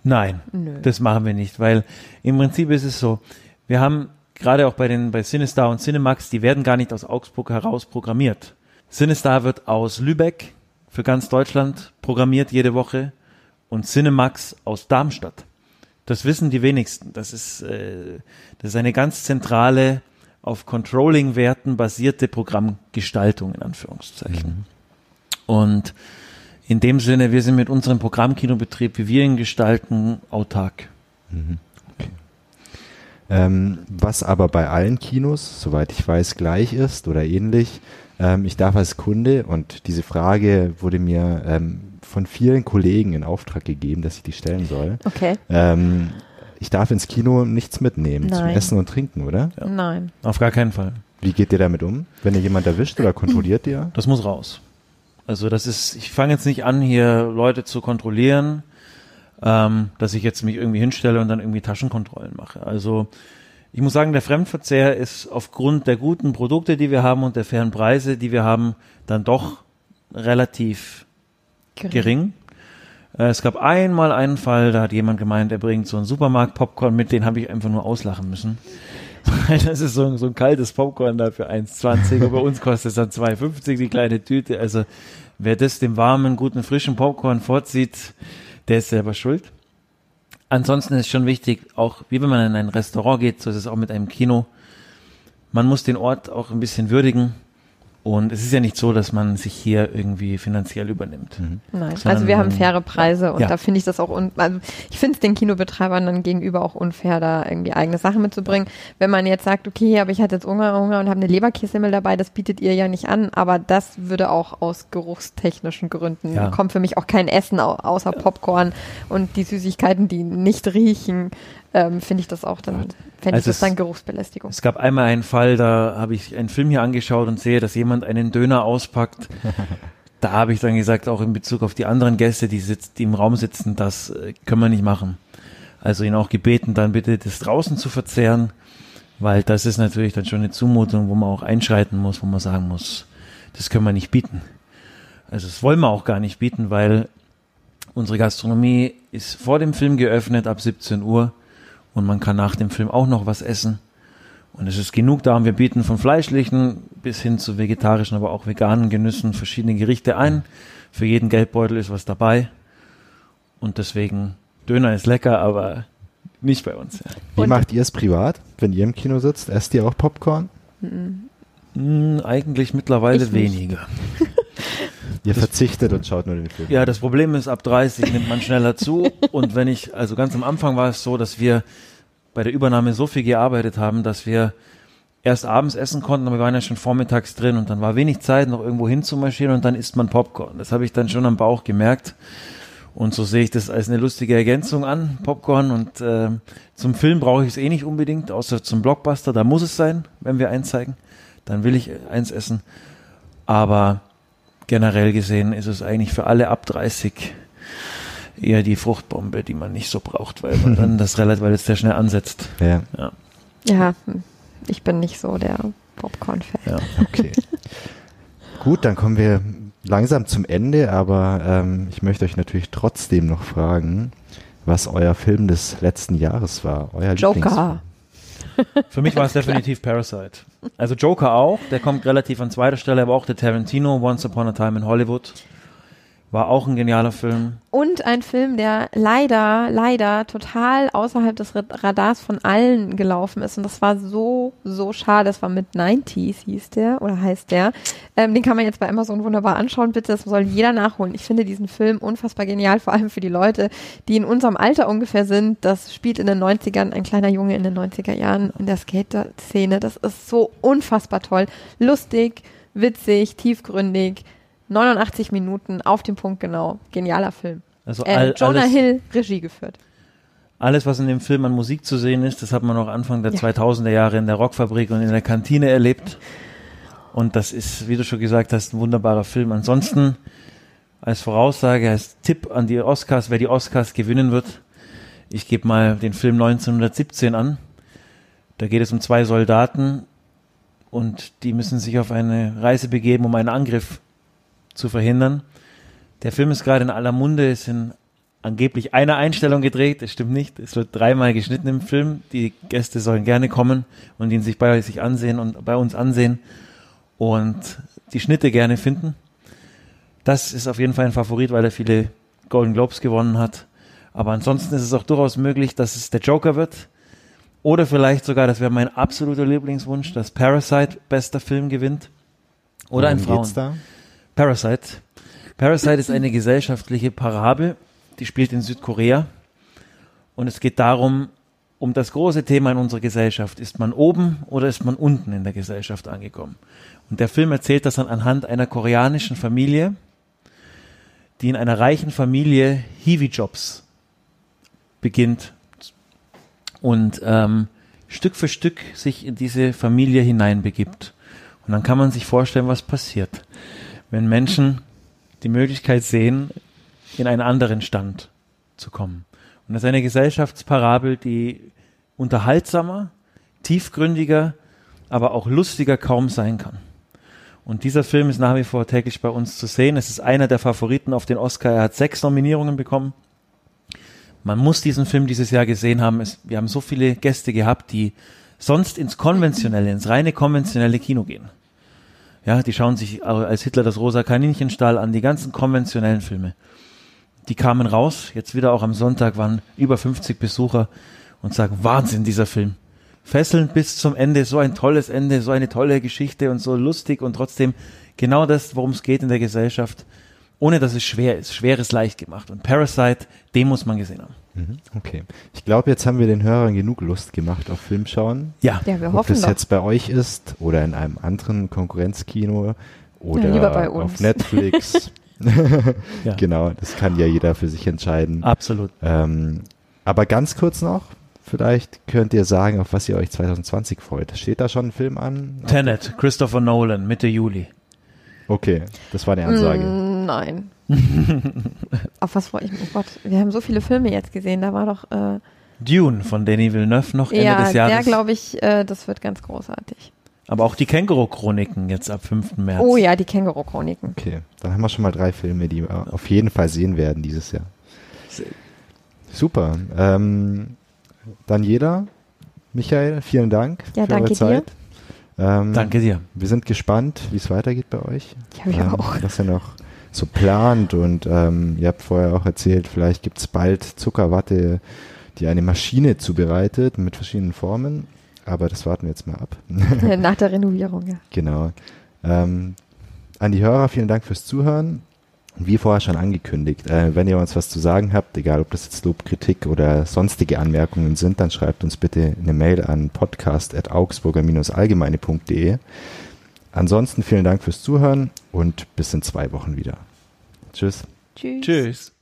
Nein, Nö. das machen wir nicht, weil im Prinzip ist es so, wir haben gerade auch bei den bei Cinestar und Cinemax, die werden gar nicht aus Augsburg heraus programmiert. Cinestar wird aus Lübeck für ganz Deutschland programmiert jede Woche und Cinemax aus Darmstadt. Das wissen die wenigsten. Das ist, äh, das ist eine ganz zentrale, auf Controlling-Werten basierte Programmgestaltung in Anführungszeichen. Und in dem Sinne, wir sind mit unserem Programmkinobetrieb, wie wir ihn gestalten, autark. Ähm, was aber bei allen Kinos, soweit ich weiß, gleich ist oder ähnlich. Ähm, ich darf als Kunde, und diese Frage wurde mir ähm, von vielen Kollegen in Auftrag gegeben, dass ich die stellen soll. Okay. Ähm, ich darf ins Kino nichts mitnehmen zum Nein. Essen und Trinken, oder? Ja. Nein. Auf gar keinen Fall. Wie geht ihr damit um? Wenn ihr jemand erwischt oder kontrolliert ihr? Das muss raus. Also das ist, ich fange jetzt nicht an, hier Leute zu kontrollieren, ähm, dass ich jetzt mich irgendwie hinstelle und dann irgendwie Taschenkontrollen mache. Also ich muss sagen, der Fremdverzehr ist aufgrund der guten Produkte, die wir haben und der fairen Preise, die wir haben, dann doch relativ gering. gering. Äh, es gab einmal einen Fall, da hat jemand gemeint, er bringt so einen Supermarkt-Popcorn mit, den habe ich einfach nur auslachen müssen. <laughs> Das ist so, so ein kaltes Popcorn da für 1,20 und bei uns kostet es dann 2,50 die kleine Tüte. Also wer das dem warmen, guten, frischen Popcorn vorzieht, der ist selber schuld. Ansonsten ist schon wichtig, auch wie wenn man in ein Restaurant geht, so ist es auch mit einem Kino. Man muss den Ort auch ein bisschen würdigen. Und es ist ja nicht so, dass man sich hier irgendwie finanziell übernimmt. Mhm. Nein, Sondern, also wir haben faire Preise und ja. da finde ich das auch, un also ich finde es den Kinobetreibern dann gegenüber auch unfair, da irgendwie eigene Sachen mitzubringen. Wenn man jetzt sagt, okay, aber ich hatte jetzt Hunger, Hunger und habe eine Leberkässemmel dabei, das bietet ihr ja nicht an, aber das würde auch aus geruchstechnischen Gründen, ja. kommt für mich auch kein Essen außer Popcorn und die Süßigkeiten, die nicht riechen, ähm, finde ich das auch dann, fände also ich das dann Geruchsbelästigung. Es gab einmal einen Fall, da habe ich einen Film hier angeschaut und sehe, dass jemand einen Döner auspackt. <laughs> da habe ich dann gesagt, auch in Bezug auf die anderen Gäste, die, sitzt, die im Raum sitzen, das äh, können wir nicht machen. Also ihn auch gebeten, dann bitte das draußen zu verzehren, weil das ist natürlich dann schon eine Zumutung, wo man auch einschreiten muss, wo man sagen muss, das können wir nicht bieten. Also das wollen wir auch gar nicht bieten, weil unsere Gastronomie ist vor dem Film geöffnet ab 17 Uhr und man kann nach dem Film auch noch was essen. Und es ist genug da und wir bieten von fleischlichen bis hin zu vegetarischen, aber auch veganen Genüssen verschiedene Gerichte ein. Für jeden Geldbeutel ist was dabei. Und deswegen, Döner ist lecker, aber nicht bei uns. Ja. Wie und macht ihr es privat, wenn ihr im Kino sitzt? Esst ihr auch Popcorn? Mhm. Eigentlich mittlerweile weniger. <laughs> Ihr verzichtet und schaut nur den Film. Ja, das Problem ist, ab 30 nimmt man schneller zu. Und wenn ich, also ganz am Anfang war es so, dass wir bei der Übernahme so viel gearbeitet haben, dass wir erst abends essen konnten, aber wir waren ja schon vormittags drin und dann war wenig Zeit, noch irgendwo hinzumarschieren und dann isst man Popcorn. Das habe ich dann schon am Bauch gemerkt. Und so sehe ich das als eine lustige Ergänzung an, Popcorn. Und äh, zum Film brauche ich es eh nicht unbedingt, außer zum Blockbuster. Da muss es sein, wenn wir eins zeigen. Dann will ich eins essen. Aber generell gesehen ist es eigentlich für alle ab 30 eher die Fruchtbombe, die man nicht so braucht, weil man <laughs> dann das relativ, weil es sehr schnell ansetzt. Ja. ja. Ja, ich bin nicht so der Popcorn-Fan. Ja, <laughs> okay. Gut, dann kommen wir langsam zum Ende, aber ähm, ich möchte euch natürlich trotzdem noch fragen, was euer Film des letzten Jahres war. Euer Joker. Für mich war es <laughs> definitiv Parasite. Also Joker auch, der kommt relativ an zweiter Stelle, aber auch der Tarantino, Once Upon a Time in Hollywood. War auch ein genialer Film. Und ein Film, der leider, leider total außerhalb des Radars von allen gelaufen ist. Und das war so, so schade. Das war mit 90s, hieß der, oder heißt der. Ähm, den kann man jetzt bei Amazon wunderbar anschauen. Bitte, das soll jeder nachholen. Ich finde diesen Film unfassbar genial, vor allem für die Leute, die in unserem Alter ungefähr sind. Das spielt in den 90ern, ein kleiner Junge in den 90er Jahren in der Skater-Szene. Das ist so unfassbar toll. Lustig, witzig, tiefgründig 89 Minuten auf den Punkt genau. Genialer Film. Also äh, all, Jonah alles, Hill Regie geführt. Alles, was in dem Film an Musik zu sehen ist, das hat man noch Anfang der ja. 2000er Jahre in der Rockfabrik und in der Kantine erlebt. Und das ist, wie du schon gesagt hast, ein wunderbarer Film. Ansonsten als Voraussage, als Tipp an die Oscars, wer die Oscars gewinnen wird, ich gebe mal den Film 1917 an. Da geht es um zwei Soldaten und die müssen sich auf eine Reise begeben, um einen Angriff zu verhindern. Der Film ist gerade in aller Munde, ist in angeblich einer Einstellung gedreht, das stimmt nicht. Es wird dreimal geschnitten im Film. Die Gäste sollen gerne kommen und ihn sich bei sich ansehen und bei uns ansehen und die Schnitte gerne finden. Das ist auf jeden Fall ein Favorit, weil er viele Golden Globes gewonnen hat. Aber ansonsten ist es auch durchaus möglich, dass es der Joker wird. Oder vielleicht sogar, das wäre mein absoluter Lieblingswunsch, dass Parasite bester Film gewinnt. Oder Worum ein Frauen. Parasite. Parasite ist eine gesellschaftliche Parabel, die spielt in Südkorea. Und es geht darum, um das große Thema in unserer Gesellschaft. Ist man oben oder ist man unten in der Gesellschaft angekommen? Und der Film erzählt das dann anhand einer koreanischen Familie, die in einer reichen Familie Hiwi-Jobs beginnt und ähm, Stück für Stück sich in diese Familie hineinbegibt. Und dann kann man sich vorstellen, was passiert wenn Menschen die Möglichkeit sehen, in einen anderen Stand zu kommen. Und das ist eine Gesellschaftsparabel, die unterhaltsamer, tiefgründiger, aber auch lustiger kaum sein kann. Und dieser Film ist nach wie vor täglich bei uns zu sehen. Es ist einer der Favoriten auf den Oscar. Er hat sechs Nominierungen bekommen. Man muss diesen Film dieses Jahr gesehen haben. Es, wir haben so viele Gäste gehabt, die sonst ins konventionelle, ins reine konventionelle Kino gehen. Ja, die schauen sich als Hitler das rosa Kaninchenstall an, die ganzen konventionellen Filme. Die kamen raus, jetzt wieder auch am Sonntag waren über 50 Besucher und sagen, Wahnsinn, dieser Film. Fesselnd bis zum Ende, so ein tolles Ende, so eine tolle Geschichte und so lustig und trotzdem genau das, worum es geht in der Gesellschaft ohne dass es schwer ist. Schwer ist leicht gemacht. Und Parasite, den muss man gesehen haben. Mhm, okay. Ich glaube, jetzt haben wir den Hörern genug Lust gemacht auf Filmschauen. Ja, ja wir Ob hoffen das doch. jetzt bei euch ist oder in einem anderen Konkurrenzkino oder lieber bei uns. auf Netflix. Ja. <laughs> <laughs> <laughs> Genau, das kann ja jeder für sich entscheiden. absolut. Ähm, aber ganz kurz noch, vielleicht könnt ihr sagen, auf was ihr euch 2020 freut. Steht da schon ein Film an? Tenet, Christopher Nolan, Mitte Juli. Okay, das war eine Ansage. Mm, nein. <laughs> Auf was freue ich mich? Oh Gott, wir haben so viele Filme jetzt gesehen. Da war doch, äh, Dune von Denis Villeneuve noch Ende ja, des der Jahres. glaube ich, äh, das wird ganz großartig. Aber auch die Känguru-Chroniken jetzt ab 5. März. Oh ja, die Känguru-Chroniken. Okay, dann haben wir schon mal drei Filme, die wir auf jeden Fall sehen werden dieses Jahr. Super. Ähm, Daniela, Michael, vielen Dank Ja, für danke eure dir. Zeit. Ähm, Danke dir. Wir sind gespannt, wie es weitergeht bei euch. Ja, wir auch. Was ihr noch so plant und ähm, ihr habt vorher auch erzählt, vielleicht gibt es bald Zuckerwatte, die eine Maschine zubereitet mit verschiedenen Formen. Aber das warten wir jetzt mal ab. <laughs> Nach der Renovierung, ja. Genau. Ähm, an die Hörer, vielen Dank fürs Zuhören. Wie vorher schon angekündigt, äh, wenn ihr uns was zu sagen habt, egal ob das jetzt Lob, Kritik oder sonstige Anmerkungen sind, dann schreibt uns bitte eine Mail an podcast.augsburger-allgemeine.de. Ansonsten vielen Dank fürs Zuhören und bis in zwei Wochen wieder. Tschüss. Tschüss. Tschüss.